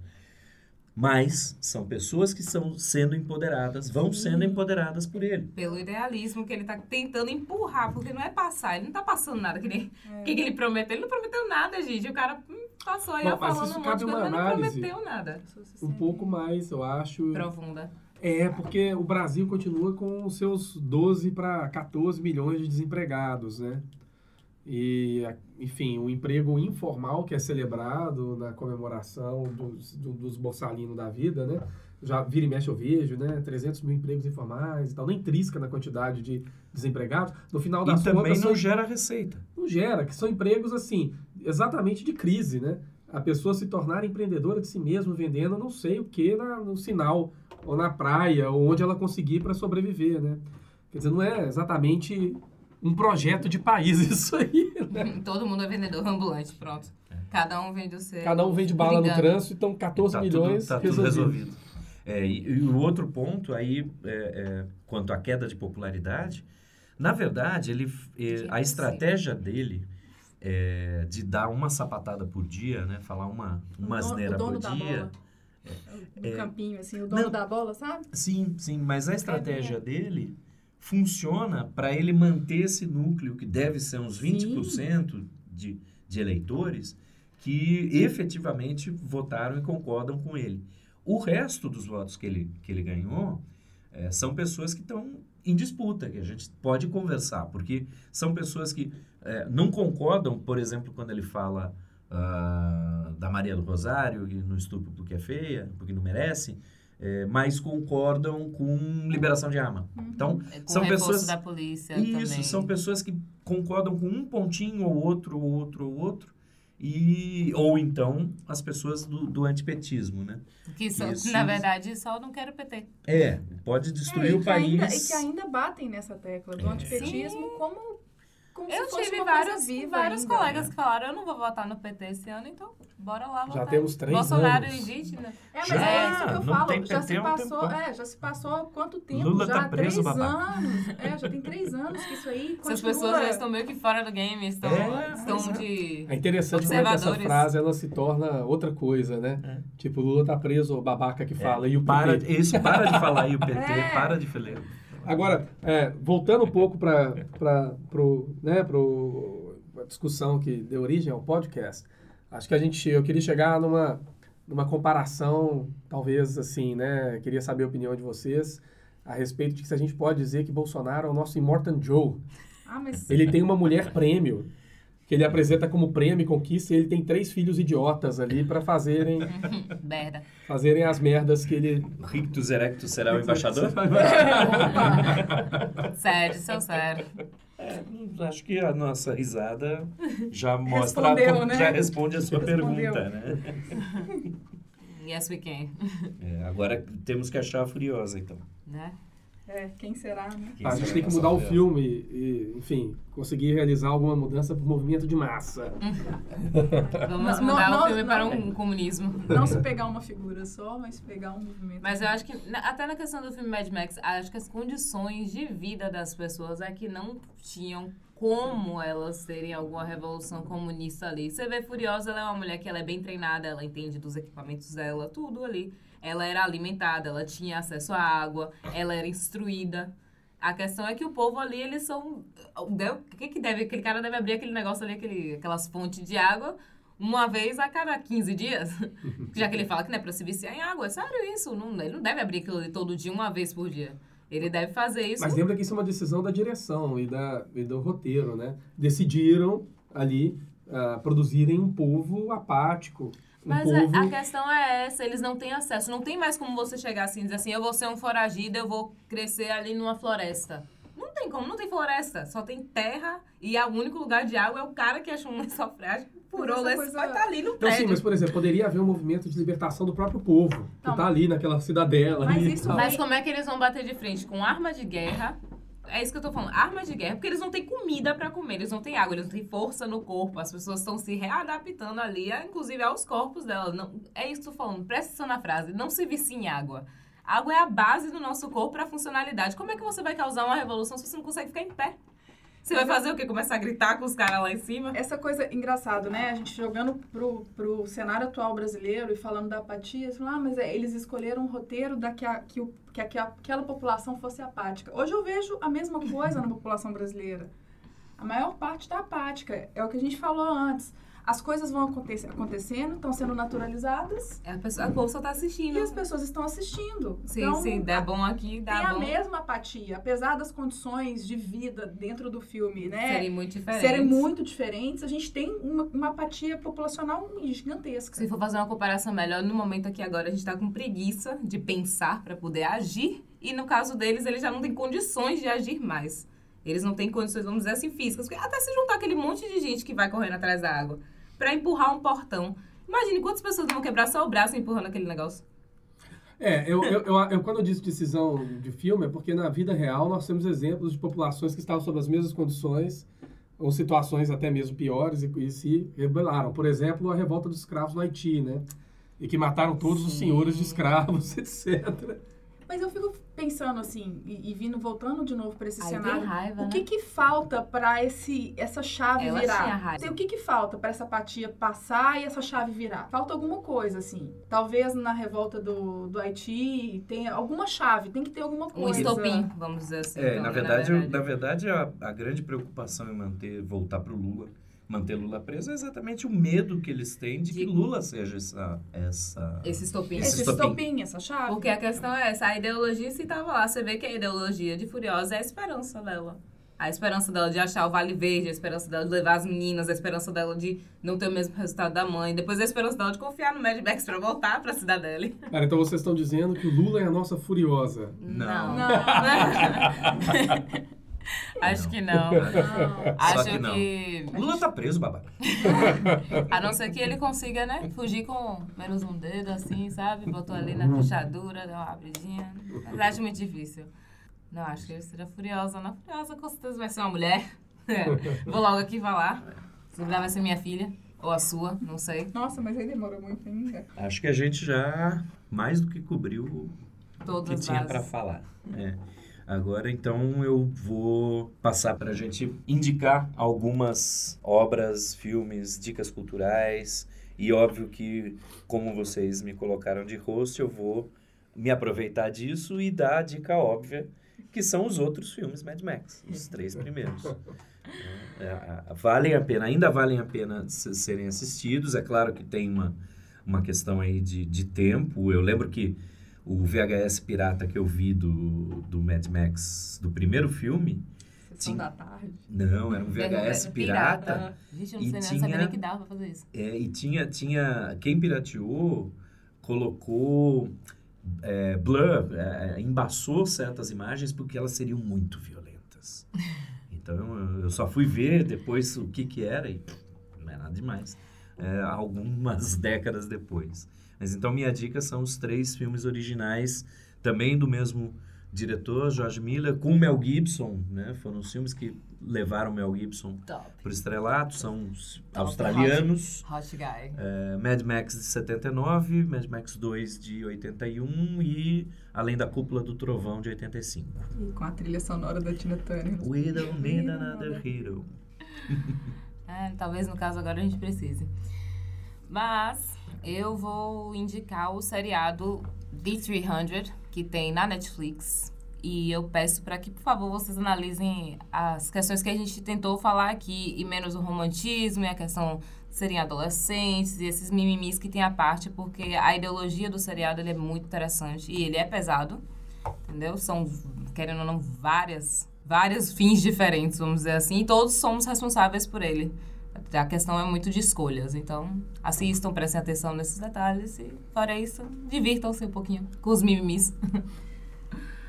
Mas são pessoas que estão sendo empoderadas, vão Sim. sendo empoderadas por ele. Pelo idealismo que ele está tentando empurrar, porque não é passar, ele não está passando nada. que nem, é. que, que ele prometeu? Ele não prometeu nada, gente. O cara hum, passou aí Bom, falando um monte de coisa, mas não prometeu nada. Um pouco mais, eu acho. Profunda. É, porque o Brasil continua com os seus 12 para 14 milhões de desempregados, né? E, enfim, o emprego informal que é celebrado na comemoração dos, dos borsalinos da vida, né? Já vira e mexe eu vejo, né? 300 mil empregos informais e tal. Nem trisca na quantidade de desempregados. No final das e também contas... não são, gera receita. Não gera, que são empregos, assim, exatamente de crise, né? a pessoa se tornar empreendedora de si mesma, vendendo não sei o que no sinal, ou na praia, ou onde ela conseguir para sobreviver, né? Quer dizer, não é exatamente um projeto de país isso aí, né? Todo mundo é vendedor ambulante, pronto. Cada um vende o seu. Cada um vende bala no trânsito, então 14 tá milhões tudo, tá tudo resolvido. É, e, e, o outro ponto aí, é, é, quanto à queda de popularidade, na verdade, ele, é, a estratégia dele é, de dar uma sapatada por dia, né? Falar uma, uma asneira por dia. Do é, campinho, assim, o dono não, da bola, sabe? Sim, sim, mas a estratégia dele funciona para ele manter esse núcleo, que deve ser uns 20% de, de eleitores, que efetivamente votaram e concordam com ele. O resto dos votos que ele, que ele ganhou é, são pessoas que estão em disputa, que a gente pode conversar, porque são pessoas que é, não concordam, por exemplo, quando ele fala uh, da Maria do Rosário, e no estupro porque é feia, porque não merece, é, mas concordam com liberação de arma. Uhum. Então, é, com são pessoas da polícia Isso, também. são pessoas que concordam com um pontinho ou outro, ou outro, ou outro, e ou então as pessoas do, do antipetismo, né? Que, só, Isso, na verdade só não quero PT. É, pode destruir é, o país. Ainda, e que ainda batem nessa tecla do é. antipetismo Sim. como como eu tive vários, vários ainda, colegas né? que falaram, eu não vou votar no PT esse ano, então bora lá votar. Já temos três Bolsonaro anos. indígena. É, mas já, é isso que eu falo. Já se, passou, é, já se passou quanto tempo? Lula já tá preso, três anos. É, já tem três anos que isso aí continua. Essas pessoas já estão meio que fora do game, estão, é, estão é. de É interessante como é que essa frase ela se torna outra coisa, né? É. Tipo, Lula tá preso, o babaca que é. fala, e o PT. Para, isso, para de falar e o PT, para de falar. Agora, é, voltando um pouco para né, a discussão que deu origem ao podcast, acho que a gente, eu queria chegar numa, numa comparação, talvez assim, né? Queria saber a opinião de vocês a respeito de que se a gente pode dizer que Bolsonaro é o nosso Immortan Joe. Ah, mas... Ele tem uma mulher prêmio que ele apresenta como prêmio e conquista, e ele tem três filhos idiotas ali para fazerem merda. fazerem as merdas que ele Rictus Erectus será o embaixador? sério, seu sério. É, acho que a nossa risada já mostra Respondeu, né? já responde a sua Respondeu. pergunta, né? Yes, we can. É, agora temos que achar a furiosa, então. Né? É, quem será, né? Quem a gente tem que mudar o filme e, enfim, conseguir realizar alguma mudança por movimento de massa. Vamos não, mudar não, o filme não, para um comunismo. Não se pegar uma figura só, mas pegar um movimento. Mas eu acho que, até na questão do filme Mad Max, acho que as condições de vida das pessoas é que não tinham como elas terem alguma revolução comunista ali. Você vê Furiosa, ela é uma mulher que ela é bem treinada, ela entende dos equipamentos dela, tudo ali ela era alimentada, ela tinha acesso à água, ela era instruída. A questão é que o povo ali, eles são. O que, que deve? Aquele cara deve abrir aquele negócio ali, aquele, aquelas fontes de água, uma vez a cada 15 dias. Já que ele fala que não é pra se viciar em água. É sério isso. Não, ele não deve abrir aquilo ali todo dia, uma vez por dia. Ele deve fazer isso. Mas lembra que isso é uma decisão da direção e, da, e do roteiro, né? Decidiram ali uh, produzirem um povo apático. Mas a, a, questão é essa, eles não têm acesso. Não tem mais como você chegar assim e dizer assim, eu vou ser um foragido, eu vou crescer ali numa floresta. Não tem como, não tem floresta. Só tem terra e o único lugar de água é o cara que achou um frágil, furou o coisa... vai estar tá ali no então, prédio. Sim, mas, por exemplo, poderia haver um movimento de libertação do próprio povo, que está ali naquela cidadela. Mas, ali, isso mas como é que eles vão bater de frente? Com arma de guerra é isso que eu tô falando. Armas de guerra, porque eles não têm comida para comer, eles não têm água, eles não têm força no corpo. As pessoas estão se readaptando ali, inclusive aos corpos delas. Não, é isso que eu tô falando. Presta atenção na frase. Não se vicia em água. Água é a base do nosso corpo para funcionalidade. Como é que você vai causar uma revolução se você não consegue ficar em pé? Você vai fazer o quê? Começar a gritar com os caras lá em cima? Essa coisa engraçada, né? A gente jogando pro, pro cenário atual brasileiro e falando da apatia, falando, ah, mas é, eles escolheram um roteiro da que, a, que, o, que, a, que aquela população fosse apática. Hoje eu vejo a mesma coisa na população brasileira. A maior parte está apática. É o que a gente falou antes as coisas vão acontecer, acontecendo, estão sendo naturalizadas. A, pessoa, a povo só está assistindo. E as pessoas estão assistindo. Sim, então, sim, dá bom aqui, dá tem bom. Tem a mesma apatia, apesar das condições de vida dentro do filme, né? Serem muito diferentes. Serem muito diferentes, a gente tem uma, uma apatia populacional gigantesca. Se for fazer uma comparação melhor, no momento aqui agora, a gente está com preguiça de pensar para poder agir, e no caso deles, eles já não têm condições de agir mais. Eles não têm condições, vamos dizer assim, físicas. Até se juntar aquele monte de gente que vai correndo atrás da água para empurrar um portão. Imagine quantas pessoas vão quebrar só o braço empurrando aquele negócio. É, eu, eu, eu, eu, quando eu disse decisão de filme, é porque na vida real nós temos exemplos de populações que estavam sob as mesmas condições ou situações até mesmo piores e, e se rebelaram. Por exemplo, a revolta dos escravos no Haiti, né? E que mataram todos Sim. os senhores de escravos, etc. Mas eu fico pensando assim, e, e vindo, voltando de novo para esse Aí cenário, raiva, o que né? que falta para esse essa chave Ela virar? raiva. O que que falta para essa apatia passar e essa chave virar? Falta alguma coisa assim. Talvez na revolta do, do Haiti tenha alguma chave, tem que ter alguma Um coisa. estopim, vamos dizer assim. É, então, na né, verdade, eu- na verdade a, a grande preocupação em manter, voltar para o Lula, manter Lula preso é exatamente o medo que eles têm de que De- Lula seja essa, essa Esse estopim. esse estopim. estopim, essa chave. Porque a questão é essa, a ideologia se tava lá. Você vê que a ideologia de Furiosa é a esperança dela. A esperança dela de achar o Vale Verde, a esperança dela de levar as meninas, a esperança dela de não ter o mesmo resultado da mãe. Depois a esperança dela de confiar no Mad Max pra voltar pra cidadela. Cara, então vocês estão dizendo que o Lula é a nossa furiosa. Não. Não. Acho que não. Não. Acho que não. que. Lula tá preso, babaca. A não ser que ele consiga, né? Fugir com menos um dedo, assim, sabe? Botou ali na fechadura, deu uma abridinha. Mas acho muito difícil. Não, acho que ele seja furiosa. Não, furiosa com certeza vai ser uma mulher. Vou logo aqui falar. Se vai ser minha filha. Ou a sua, não sei. Nossa, mas aí demorou muito ainda. Acho que a gente já mais do que cobriu o Todas que as tinha para falar. É. Agora, então, eu vou passar para a gente indicar algumas obras, filmes, dicas culturais. E óbvio que, como vocês me colocaram de host, eu vou me aproveitar disso e dar a dica óbvia, que são os outros filmes Mad Max, os três primeiros. É, é, valem a pena, ainda valem a pena se- serem assistidos. É claro que tem uma, uma questão aí de, de tempo. Eu lembro que o VHS pirata que eu vi do, do Mad Max, do primeiro filme, Sessão Sim. da tarde. não, era um VHS pirata. Gente, eu E não, sei, não tinha- sabia nem que dava pra fazer isso. É, e tinha, tinha. Quem pirateou colocou é, blur, é, embaçou certas imagens porque elas seriam muito violentas. Então eu, só fui ver depois o que, que era e não é nada demais. É, algumas décadas depois. Mas então minha dica são os três filmes originais, também do mesmo diretor, George Miller, com Mel Gibson, né? Foram os filmes que levaram Mel Gibson para o estrelato, são os Top, australianos. Hot guy. É, Mad Max de 79, Mad Max 2 de 81 e Além da Cúpula do Trovão de 85. E com a trilha sonora da Tina Turner. We don't need another hero. É, talvez no caso agora a gente precise. Mas eu vou indicar o seriado D300, que tem na Netflix. E eu peço para que, por favor, vocês analisem as questões que a gente tentou falar aqui, e menos o romantismo e a questão de serem adolescentes e esses mimimis que tem a parte, porque a ideologia do seriado é muito interessante e ele é pesado, entendeu? São, querendo ou não, várias, vários fins diferentes, vamos dizer assim, e todos somos responsáveis por ele. A questão é muito de escolhas, então assistam, prestem atenção nesses detalhes e, fora isso, divirtam-se um pouquinho com os mimimis.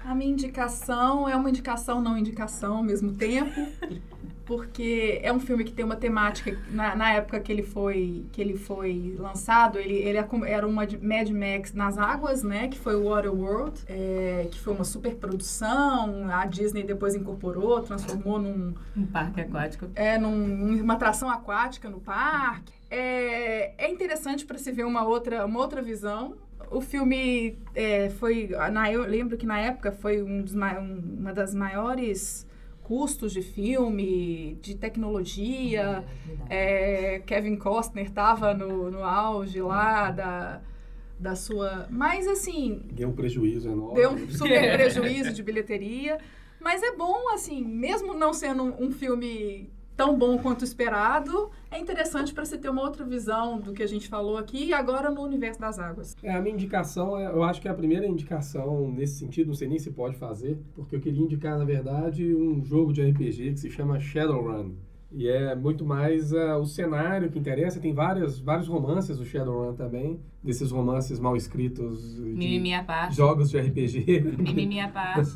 A minha indicação é uma indicação, não indicação ao mesmo tempo, porque é um filme que tem uma temática. Na, na época que ele foi, que ele foi lançado, ele, ele é era uma de Mad Max nas águas, né? Que foi o Waterworld, é, que foi uma super produção. A Disney depois incorporou, transformou num, Um parque aquático. é, num- numa atração aquática no parque. É, é interessante para se ver uma outra, uma outra visão. O filme é, foi. Na, eu lembro que na época foi um dos, ma- um- uma das maiores custos de filme, de tecnologia. É, Kevin Costner estava no, no auge lá da, da sua. Mas assim, Deu um prejuízo enorme. deu um super prejuízo de bilheteria. Mas é bom, assim, mesmo não sendo um, um filme tão bom quanto esperado, é interessante para você ter uma outra visão do que a gente falou aqui e agora no universo das águas. É, a minha indicação, é, eu acho que é a primeira indicação nesse sentido, não sei nem se pode fazer, porque eu queria indicar, na verdade, um jogo de RPG que se chama Shadowrun. E é muito mais uh, o cenário que interessa. Tem várias, vários romances do Shadowrun também, desses romances mal escritos. De Mimimi à parte. Jogos de RPG. Mimimi à parte.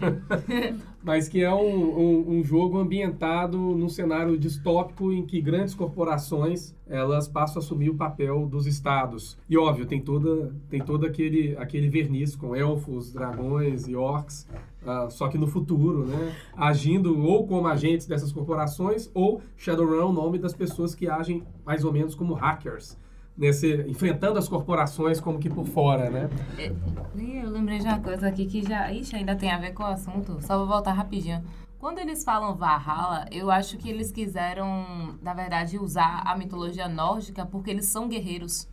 Mas que é um, um, um, jogo ambientado num cenário distópico em que grandes corporações elas passam a assumir o papel dos estados. E óbvio, tem toda tem todo aquele, aquele verniz com elfos, dragões e orcs Uh, só que no futuro, né? Agindo ou como agentes dessas corporações, ou Shadowrun é o nome das pessoas que agem mais ou menos como hackers. Nesse, enfrentando as corporações como que por fora, né? É, eu lembrei de uma coisa aqui que já ixi, ainda tem a ver com o assunto. Só vou voltar rapidinho. Quando eles falam Valhalla, eu acho que eles quiseram, na verdade, usar a mitologia nórdica porque eles são guerreiros.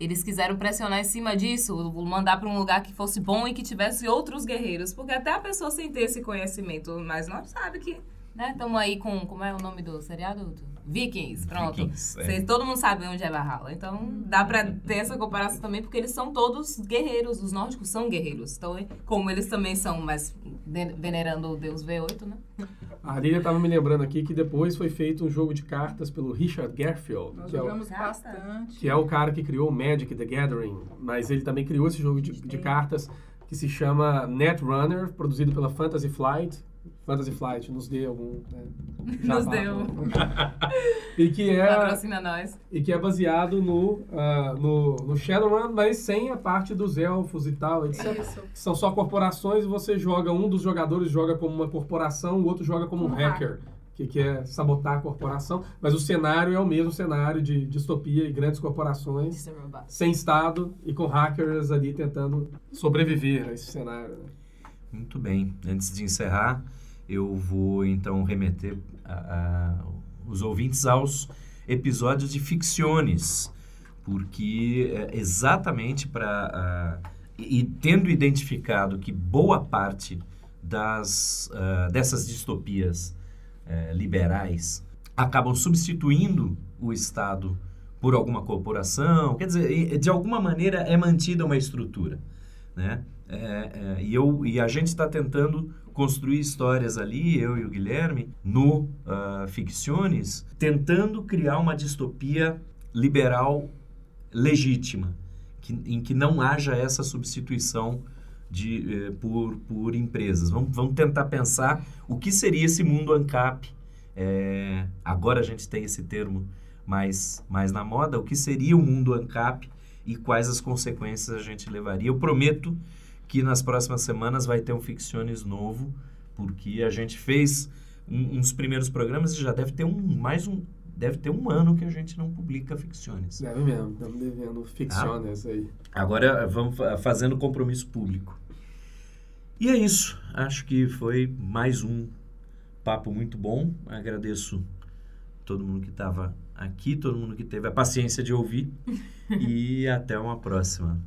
Eles quiseram pressionar em cima disso, mandar para um lugar que fosse bom e que tivesse outros guerreiros, porque até a pessoa sem ter esse conhecimento, mas nós sabe que, né, estamos aí com, como é o nome do seriado? Vikings, pronto. Vikings, é. todo mundo sabe onde é Valhalla. Então, dá para ter essa comparação também, porque eles são todos guerreiros, os nórdicos são guerreiros. Então, como eles também são, mas venerando o deus V8, né? A Lília estava me lembrando aqui que depois foi feito um jogo de cartas pelo Richard Garfield. Nós que jogamos é o, bastante. Que é o cara que criou o Magic the Gathering. Mas ele também criou esse jogo de, de cartas que se chama Netrunner, produzido pela Fantasy Flight. Fantasy Flight nos deu algum. Né, nos deu. e que é. Patrocina nós. E que é baseado no, uh, no, no Shadowrun, mas sem a parte dos elfos e tal, etc. Isso. São só corporações e você joga, um dos jogadores joga como uma corporação, o outro joga como um, um hacker. Que quer sabotar a corporação, mas o cenário é o mesmo cenário de distopia e grandes corporações sem Estado e com hackers ali tentando sobreviver a esse cenário. Né? Muito bem. Antes de encerrar, eu vou então remeter a, a, os ouvintes aos episódios de ficciones, porque é exatamente para. e tendo identificado que boa parte das, uh, dessas distopias uh, liberais acabam substituindo o Estado por alguma corporação, quer dizer, de alguma maneira é mantida uma estrutura, né? É, é, e, eu, e a gente está tentando construir histórias ali, eu e o Guilherme, no uh, Ficciones, tentando criar uma distopia liberal legítima, que, em que não haja essa substituição de, eh, por, por empresas. Vamos, vamos tentar pensar o que seria esse mundo ANCAP. É, agora a gente tem esse termo mais, mais na moda. O que seria o mundo ANCAP e quais as consequências a gente levaria. Eu prometo que nas próximas semanas vai ter um Ficciones novo, porque a gente fez um, uns primeiros programas e já deve ter um mais um deve ter um ano que a gente não publica Ficciones. Deve mesmo, estamos devendo Ficciones ah, aí. Agora vamos fazendo compromisso público. E é isso. Acho que foi mais um papo muito bom. Agradeço todo mundo que estava aqui, todo mundo que teve a paciência de ouvir. e até uma próxima.